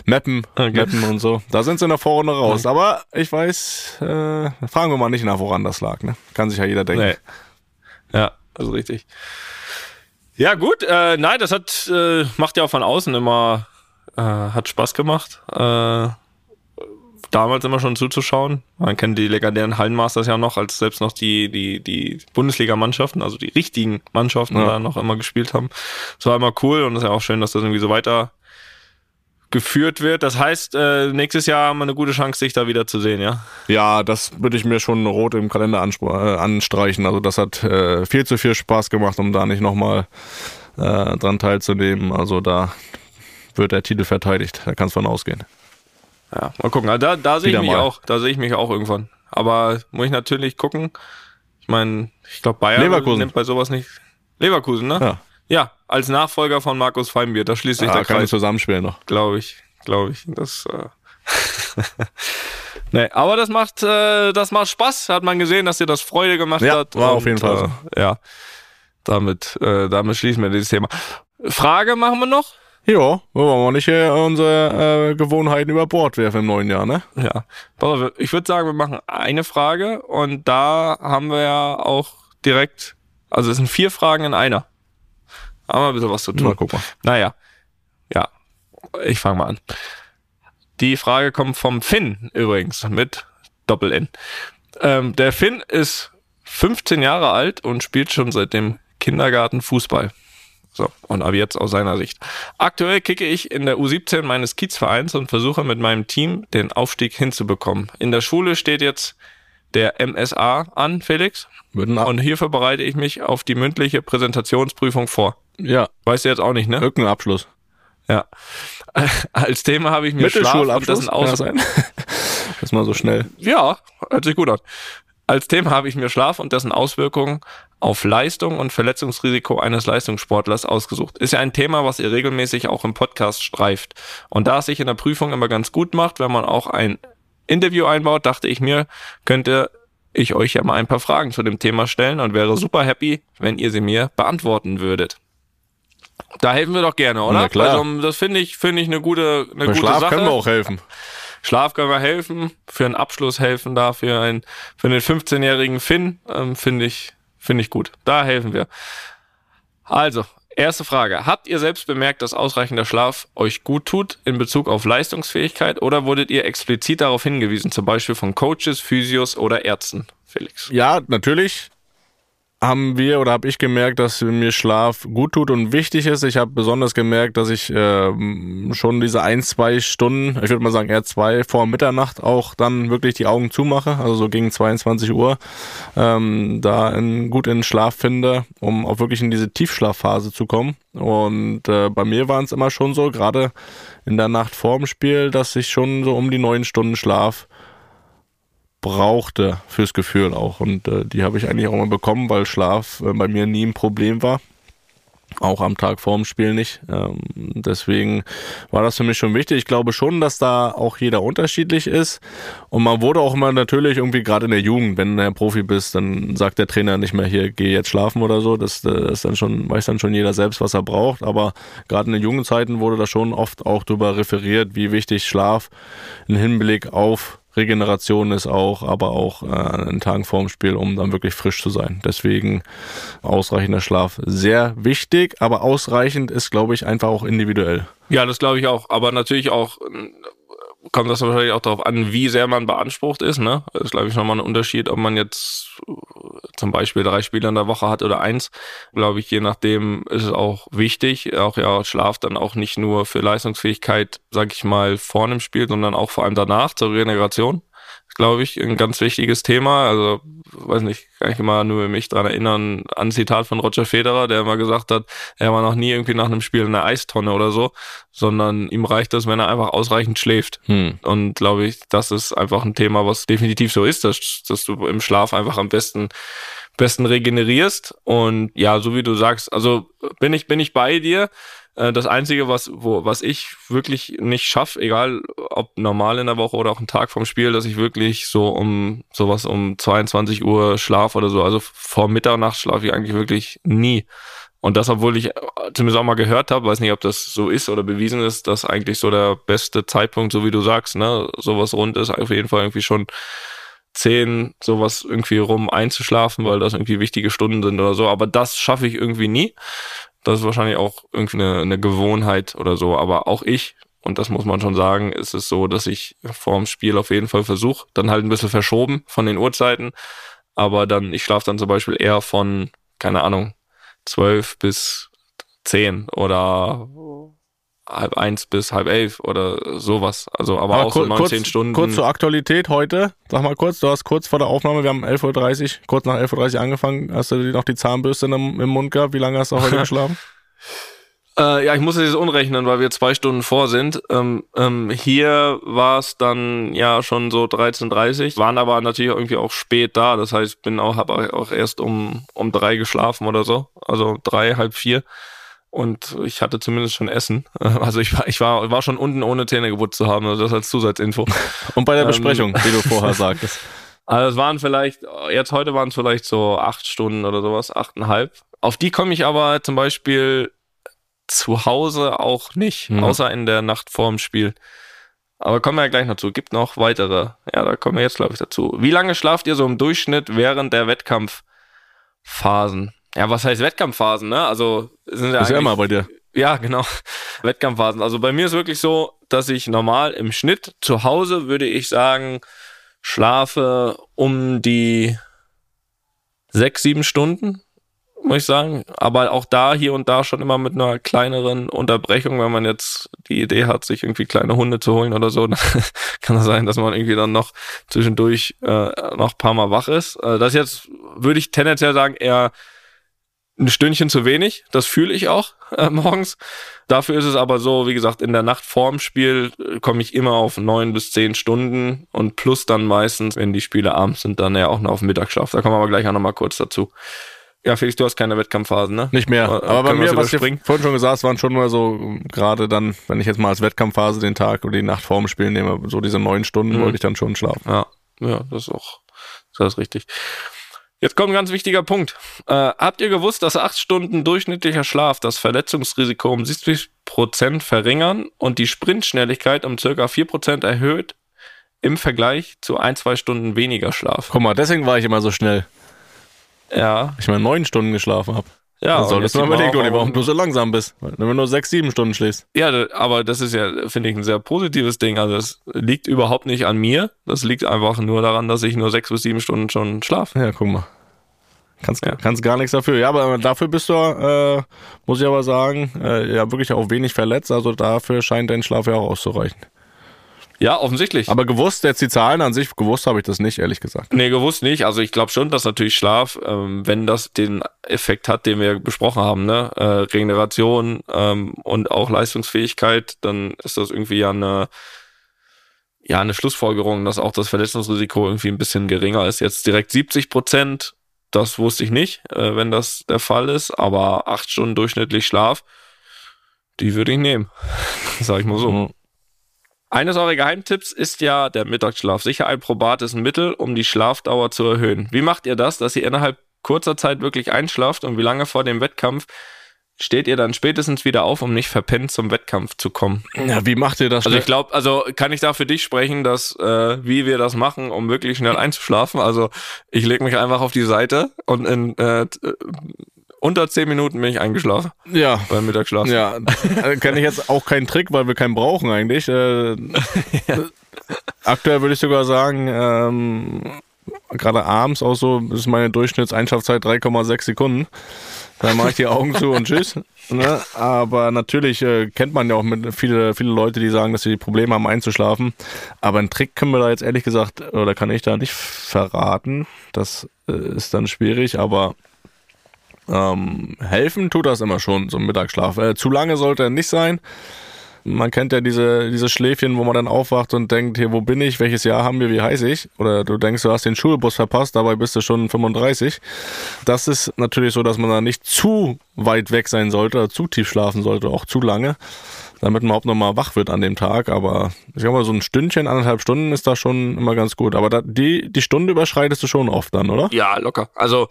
Meppen, Okay. Meppen und so. Da sind sie in der Vorrunde raus. Aber ich weiß, äh, fragen wir mal nicht nach, woran das lag. Ne? Kann sich ja jeder denken. Nee. Ja, also richtig. Ja, gut, äh, nein, das hat, äh, macht ja auch von außen immer, äh, hat Spaß gemacht. Äh, damals immer schon zuzuschauen. Man kennt die legendären Hallenmasters ja noch, als selbst noch die, die, die Bundesliga-Mannschaften, also die richtigen Mannschaften ja. da noch immer gespielt haben. Das war immer cool und es ist ja auch schön, dass das irgendwie so weiter geführt wird. Das heißt, äh, nächstes Jahr haben wir eine gute Chance, sich da wieder zu sehen, ja? Ja, das würde ich mir schon rot im Kalender äh, anstreichen. Also das hat äh, viel zu viel Spaß gemacht, um da nicht nochmal äh, dran teilzunehmen. Also da wird der Titel verteidigt. Da kannst du von ausgehen. Ja, mal gucken. Also da, da sehe ich mich mal. auch. Da sehe ich mich auch irgendwann. Aber muss ich natürlich gucken. Ich meine, ich glaube Bayern Leverkusen. nimmt bei sowas nicht. Leverkusen, ne? Ja. Ja, als Nachfolger von Markus Feinbier. Da schließt sich ah, der Kreis. Kann zusammenspielen noch. Glaube ich, glaube ich. Das. Äh nee, aber das macht, äh, das macht Spaß. Hat man gesehen, dass dir das Freude gemacht ja, hat. War und, auf jeden Fall. Äh, ja, damit, äh, damit schließen wir dieses Thema. Frage machen wir noch. Ja, wollen wir nicht hier unsere äh, Gewohnheiten über Bord werfen im neuen Jahr, ne? Ja. Ich würde sagen, wir machen eine Frage und da haben wir ja auch direkt, also es sind vier Fragen in einer. Haben wir ein bisschen was zu tun. Mal gucken. Naja. Ja. Ich fange mal an. Die Frage kommt vom Finn übrigens mit Doppel-N. Ähm, der Finn ist 15 Jahre alt und spielt schon seit dem Kindergarten Fußball. So, und ab jetzt aus seiner Sicht. Aktuell kicke ich in der U17 meines Kiezvereins und versuche mit meinem Team den Aufstieg hinzubekommen. In der Schule steht jetzt der MSA an, Felix. Und hierfür bereite ich mich auf die mündliche Präsentationsprüfung vor. Ja. Weißt du jetzt auch nicht, ne? Irgendein Abschluss. Ja. Als Thema habe ich mir Mittelschulabschluss. Das, Aus sein. das mal so schnell. Ja, hört sich gut an. Als Thema habe ich mir Schlaf und dessen Auswirkungen auf Leistung und Verletzungsrisiko eines Leistungssportlers ausgesucht. Ist ja ein Thema, was ihr regelmäßig auch im Podcast streift. Und da es sich in der Prüfung immer ganz gut macht, wenn man auch ein Interview einbaut, dachte ich mir, könnte ich euch ja mal ein paar Fragen zu dem Thema stellen und wäre super happy, wenn ihr sie mir beantworten würdet. Da helfen wir doch gerne, oder? Na klar. Also, das finde ich, finde ich eine gute, eine Bei gute Schlaf Sache. können wir auch helfen. Schlaf helfen, für einen Abschluss helfen da, für, einen, für den 15-jährigen Finn, ähm, finde ich, finde ich gut. Da helfen wir. Also, erste Frage. Habt ihr selbst bemerkt, dass ausreichender Schlaf euch gut tut in Bezug auf Leistungsfähigkeit oder wurdet ihr explizit darauf hingewiesen, zum Beispiel von Coaches, Physios oder Ärzten, Felix? Ja, natürlich haben wir oder habe ich gemerkt, dass mir Schlaf gut tut und wichtig ist. Ich habe besonders gemerkt, dass ich äh, schon diese ein, zwei Stunden, ich würde mal sagen eher zwei vor Mitternacht auch dann wirklich die Augen zumache, also so gegen 22 Uhr, ähm, da in, gut in Schlaf finde, um auch wirklich in diese Tiefschlafphase zu kommen. Und äh, bei mir waren es immer schon so, gerade in der Nacht vorm Spiel, dass ich schon so um die neun Stunden Schlaf brauchte fürs Gefühl auch. Und äh, die habe ich eigentlich auch mal bekommen, weil Schlaf äh, bei mir nie ein Problem war. Auch am Tag vorm Spiel nicht. Ähm, deswegen war das für mich schon wichtig. Ich glaube schon, dass da auch jeder unterschiedlich ist. Und man wurde auch immer natürlich irgendwie gerade in der Jugend, wenn du ein Profi bist, dann sagt der Trainer nicht mehr hier, geh jetzt schlafen oder so. Das, das ist dann schon, weiß dann schon jeder selbst, was er braucht. Aber gerade in den jungen Zeiten wurde da schon oft auch darüber referiert, wie wichtig Schlaf im Hinblick auf Regeneration ist auch, aber auch äh, einen Tagen vorm Spiel, um dann wirklich frisch zu sein. Deswegen ausreichender Schlaf sehr wichtig, aber ausreichend ist, glaube ich, einfach auch individuell. Ja, das glaube ich auch. Aber natürlich auch kommt das wahrscheinlich auch darauf an, wie sehr man beansprucht ist. Ne? Das ist, glaube ich, nochmal ein Unterschied, ob man jetzt zum Beispiel drei Spiele in der Woche hat oder eins. Glaube ich, je nachdem ist es auch wichtig. Auch ja, Schlaf dann auch nicht nur für Leistungsfähigkeit, sag ich mal, vor einem Spiel, sondern auch vor allem danach zur Regeneration glaube ich, ein ganz wichtiges Thema. Also, weiß nicht, kann ich immer nur mich dran erinnern an ein Zitat von Roger Federer, der immer gesagt hat, er war noch nie irgendwie nach einem Spiel in einer Eistonne oder so, sondern ihm reicht das, wenn er einfach ausreichend schläft. Hm. Und glaube ich, das ist einfach ein Thema, was definitiv so ist, dass, dass du im Schlaf einfach am besten besten regenerierst und ja, so wie du sagst, also bin ich bin ich bei dir. Äh, das Einzige, was, wo, was ich wirklich nicht schaffe, egal ob normal in der Woche oder auch einen Tag vom Spiel, dass ich wirklich so um sowas um 22 Uhr schlaf oder so. Also vor Mitternacht schlafe ich eigentlich wirklich nie. Und das, obwohl ich zumindest auch mal gehört habe, weiß nicht, ob das so ist oder bewiesen ist, dass eigentlich so der beste Zeitpunkt, so wie du sagst, ne, sowas rund ist, auf jeden Fall irgendwie schon zehn, sowas irgendwie rum einzuschlafen, weil das irgendwie wichtige Stunden sind oder so. Aber das schaffe ich irgendwie nie. Das ist wahrscheinlich auch irgendwie eine, eine Gewohnheit oder so. Aber auch ich und das muss man schon sagen, ist es so, dass ich vorm Spiel auf jeden Fall versuche, dann halt ein bisschen verschoben von den Uhrzeiten, aber dann, ich schlafe dann zum Beispiel eher von, keine Ahnung, zwölf bis zehn oder halb eins bis halb elf oder sowas. Also aber, aber auch kur so 19 kurz, Stunden. Kurz zur Aktualität heute. Sag mal kurz, du hast kurz vor der Aufnahme, wir haben 11.30 Uhr, kurz nach 11.30 Uhr angefangen, hast du noch die Zahnbürste im, im Mund gehabt? Wie lange hast du heute geschlafen? Äh, ja, ich muss es jetzt unrechnen, weil wir zwei Stunden vor sind. Ähm, ähm, hier war es dann ja schon so 13.30 waren aber natürlich irgendwie auch spät da. Das heißt, ich bin auch, habe auch erst um, um drei geschlafen oder so. Also drei, halb vier. Und ich hatte zumindest schon Essen. Also ich war, ich war, war schon unten ohne Zähne geputzt zu haben. Also das als Zusatzinfo. Und bei der ähm, Besprechung, wie du vorher sagtest. Also es waren vielleicht, jetzt heute waren es vielleicht so acht Stunden oder sowas, achteinhalb. Auf die komme ich aber zum Beispiel zu Hause auch nicht, mhm. außer in der Nacht vorm Spiel. Aber kommen wir ja gleich noch zu. Gibt noch weitere. Ja, da kommen wir jetzt, glaube ich, dazu. Wie lange schlaft ihr so im Durchschnitt während der Wettkampfphasen? Ja, was heißt Wettkampfphasen, ne? Also sind ja. Ist ja immer bei dir. Ja, genau. Wettkampfphasen. Also bei mir ist wirklich so, dass ich normal im Schnitt zu Hause, würde ich sagen, schlafe um die sechs, sieben Stunden muss ich sagen. Aber auch da hier und da schon immer mit einer kleineren Unterbrechung, wenn man jetzt die Idee hat, sich irgendwie kleine Hunde zu holen oder so, dann kann es das sein, dass man irgendwie dann noch zwischendurch äh, noch ein paar Mal wach ist. Äh, das jetzt würde ich tendenziell sagen, eher ein Stündchen zu wenig. Das fühle ich auch äh, morgens. Dafür ist es aber so, wie gesagt, in der Nacht vorm Spiel äh, komme ich immer auf neun bis zehn Stunden und plus dann meistens, wenn die Spiele abends sind, dann ja auch noch auf Mittagsschlaf. Da kommen wir aber gleich auch noch mal kurz dazu. Ja, Felix, du hast keine Wettkampfphasen, ne? Nicht mehr. Äh, aber bei mir, was ich vorhin schon gesagt waren schon mal so, gerade dann, wenn ich jetzt mal als Wettkampfphase den Tag oder die Nacht vorm Spiel nehme, so diese neun Stunden mhm. wollte ich dann schon schlafen. Ja, ja, das ist auch, das ist richtig. Jetzt kommt ein ganz wichtiger Punkt. Äh, habt ihr gewusst, dass acht Stunden durchschnittlicher Schlaf das Verletzungsrisiko um 70 Prozent verringern und die Sprintschnelligkeit um circa vier Prozent erhöht im Vergleich zu ein, zwei Stunden weniger Schlaf? Guck mal, deswegen war ich immer so schnell. Ja. Ich mal neun Stunden geschlafen habe. Ja, dann solltest du mal überlegen, Toni, warum du so langsam bist. Wenn du nur sechs, sieben Stunden schläfst. Ja, aber das ist ja, finde ich, ein sehr positives Ding. Also es liegt überhaupt nicht an mir. Das liegt einfach nur daran, dass ich nur sechs bis sieben Stunden schon schlafe. Ja, guck mal. Kannst, ja. kannst gar nichts dafür. Ja, aber dafür bist du, äh, muss ich aber sagen, äh, ja wirklich auch wenig verletzt. Also dafür scheint dein Schlaf ja auch auszureichen. Ja, offensichtlich. Aber gewusst, jetzt die Zahlen an sich, gewusst habe ich das nicht, ehrlich gesagt. Nee, gewusst nicht. Also ich glaube schon, dass natürlich Schlaf, ähm, wenn das den Effekt hat, den wir besprochen haben, ne, äh, Regeneration ähm, und auch Leistungsfähigkeit, dann ist das irgendwie ja eine ja eine Schlussfolgerung, dass auch das Verletzungsrisiko irgendwie ein bisschen geringer ist. Jetzt direkt 70 Prozent, das wusste ich nicht, äh, wenn das der Fall ist, aber acht Stunden durchschnittlich Schlaf, die würde ich nehmen, sag ich mal so. Eines eurer Geheimtipps ist ja der Mittagsschlaf. Sicher ein probates Mittel, um die Schlafdauer zu erhöhen. Wie macht ihr das, dass ihr innerhalb kurzer Zeit wirklich einschlaft und wie lange vor dem Wettkampf steht ihr dann spätestens wieder auf, um nicht verpennt zum Wettkampf zu kommen? Ja, wie macht ihr das? Also ich glaube, also kann ich da für dich sprechen, dass äh, wie wir das machen, um wirklich schnell einzuschlafen. Also ich lege mich einfach auf die Seite und in äh, unter zehn Minuten bin ich eingeschlafen. Ja. Beim Mittagsschlaf. Ja. Äh, Kenne ich jetzt auch keinen Trick, weil wir keinen brauchen eigentlich. Äh, ja. Aktuell würde ich sogar sagen, ähm, gerade abends auch so, ist meine Durchschnittseinschaftszeit 3,6 Sekunden. Dann mache ich die Augen zu und tschüss. Ne? Aber natürlich äh, kennt man ja auch mit viele, viele Leute, die sagen, dass sie Probleme haben einzuschlafen. Aber einen Trick können wir da jetzt ehrlich gesagt, oder kann ich da nicht verraten. Das äh, ist dann schwierig, aber ähm, helfen tut das immer schon, so ein Mittagsschlaf. Äh, zu lange sollte er nicht sein. Man kennt ja diese, diese Schläfchen, wo man dann aufwacht und denkt, hier, wo bin ich, welches Jahr haben wir, wie heiß ich? Oder du denkst, du hast den Schulbus verpasst, dabei bist du schon 35. Das ist natürlich so, dass man da nicht zu weit weg sein sollte, zu tief schlafen sollte, auch zu lange, damit man überhaupt nochmal wach wird an dem Tag. Aber ich sag mal, so ein Stündchen, anderthalb Stunden ist da schon immer ganz gut. Aber da, die, die Stunde überschreitest du schon oft dann, oder? Ja, locker. Also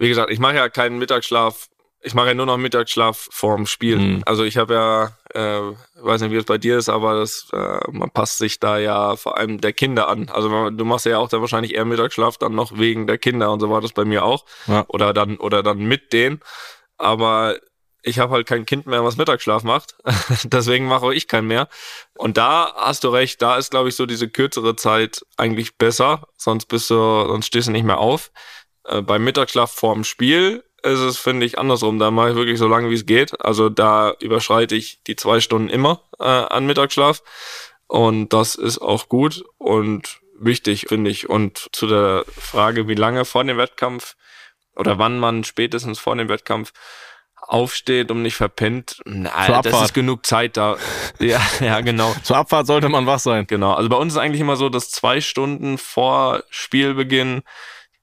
wie gesagt, ich mache ja keinen Mittagsschlaf. Ich mache ja nur noch Mittagsschlaf vorm Spiel. Mhm. Also ich habe ja, äh, weiß nicht, wie es bei dir ist, aber das, äh, man passt sich da ja vor allem der Kinder an. Also man, du machst ja auch dann wahrscheinlich eher Mittagsschlaf dann noch wegen der Kinder und so war das bei mir auch. Ja. Oder dann oder dann mit denen. Aber ich habe halt kein Kind mehr, was Mittagsschlaf macht. Deswegen mache ich keinen mehr. Und da hast du recht, da ist, glaube ich, so diese kürzere Zeit eigentlich besser. Sonst bist du, sonst stehst du nicht mehr auf. Äh, beim Mittagsschlaf vorm Spiel ist es, finde ich, andersrum. Da mache ich wirklich so lange, wie es geht. Also da überschreite ich die zwei Stunden immer äh, an Mittagsschlaf. Und das ist auch gut und wichtig, finde ich. Und zu der Frage, wie lange vor dem Wettkampf oder wann man spätestens vor dem Wettkampf aufsteht und nicht verpennt, na, das ist genug Zeit da. ja, ja, genau. Zur Abfahrt sollte man wach sein. Genau. Also bei uns ist eigentlich immer so, dass zwei Stunden vor Spielbeginn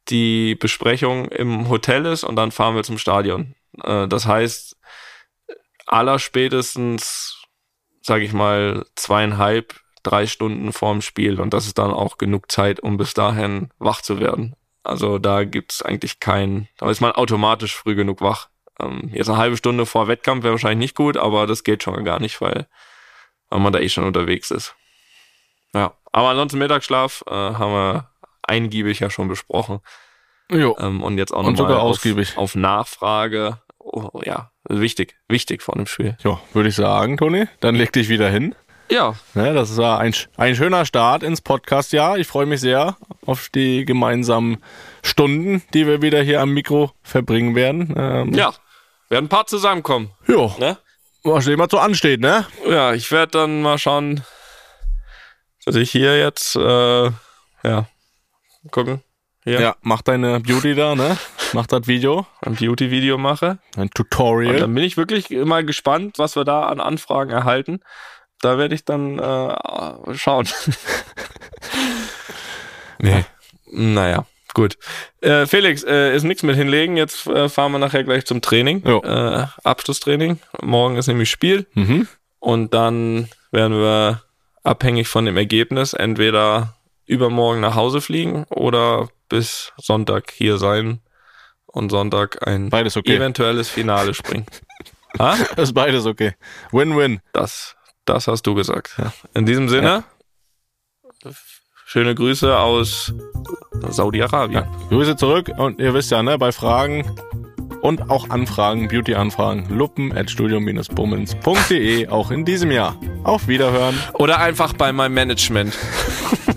die Besprechung im Hotel ist und dann fahren wir zum Stadion. Äh, das heißt, allerspätestens, sage ich mal, zweieinhalb, drei Stunden vorm Spiel und das ist dann auch genug Zeit, um bis dahin wach zu werden. Also da gibt's eigentlich kein, da ist man automatisch früh genug wach. Ähm, jetzt eine halbe Stunde vor Wettkampf wäre wahrscheinlich nicht gut, aber das geht schon gar nicht, weil, weil man da eh schon unterwegs ist. Ja, aber ansonsten Mittagsschlaf äh, haben wir eingiebig ja schon besprochen. Jo. Ähm, und jetzt auch nochmal auf, ausgiebig. auf Nachfrage. Oh, ja, wichtig, wichtig vor dem Spiel. Ja, würde ich sagen, Toni. Dann leg dich wieder hin. Ja, Ja, das war ein, ein schöner Start ins Podcast-Jahr. Ich freue mich sehr auf die gemeinsamen Stunden, die wir wieder hier am Mikro verbringen werden. Ähm, ja, werden ein paar zusammenkommen. Jo, Ne? was immer so ansteht, ne? Ja, ich werde dann mal schauen, dass ich hier jetzt, äh, ja, gucken, hier Ja, mach deine Beauty da, ne? Mach das Video, ein Beauty-Video mache. ein Und Tutorial. dann bin ich wirklich mal gespannt, was wir da an Anfragen erhalten. Da werde ich dann äh, schauen. Nee. Naja, gut. Äh, Felix, äh, ist nichts mit hinlegen. Jetzt äh, fahren wir nachher gleich zum Training. Äh, Abschlusstraining. Morgen ist nämlich Spiel. Mhm. Und dann werden wir abhängig von dem Ergebnis entweder übermorgen nach Hause fliegen oder bis Sonntag hier sein und Sonntag ein okay. eventuelles Finale springen. ah? Das ist beides okay. Win-win. Das, das hast du gesagt. In diesem Sinne, schöne Grüße aus Saudi-Arabien. Grüße zurück und ihr wisst ja, ne, bei Fragen und auch Anfragen, Beauty-Anfragen, luppen at studio-bummens.de auch in diesem Jahr. Auf Wiederhören. Oder einfach bei meinem Management.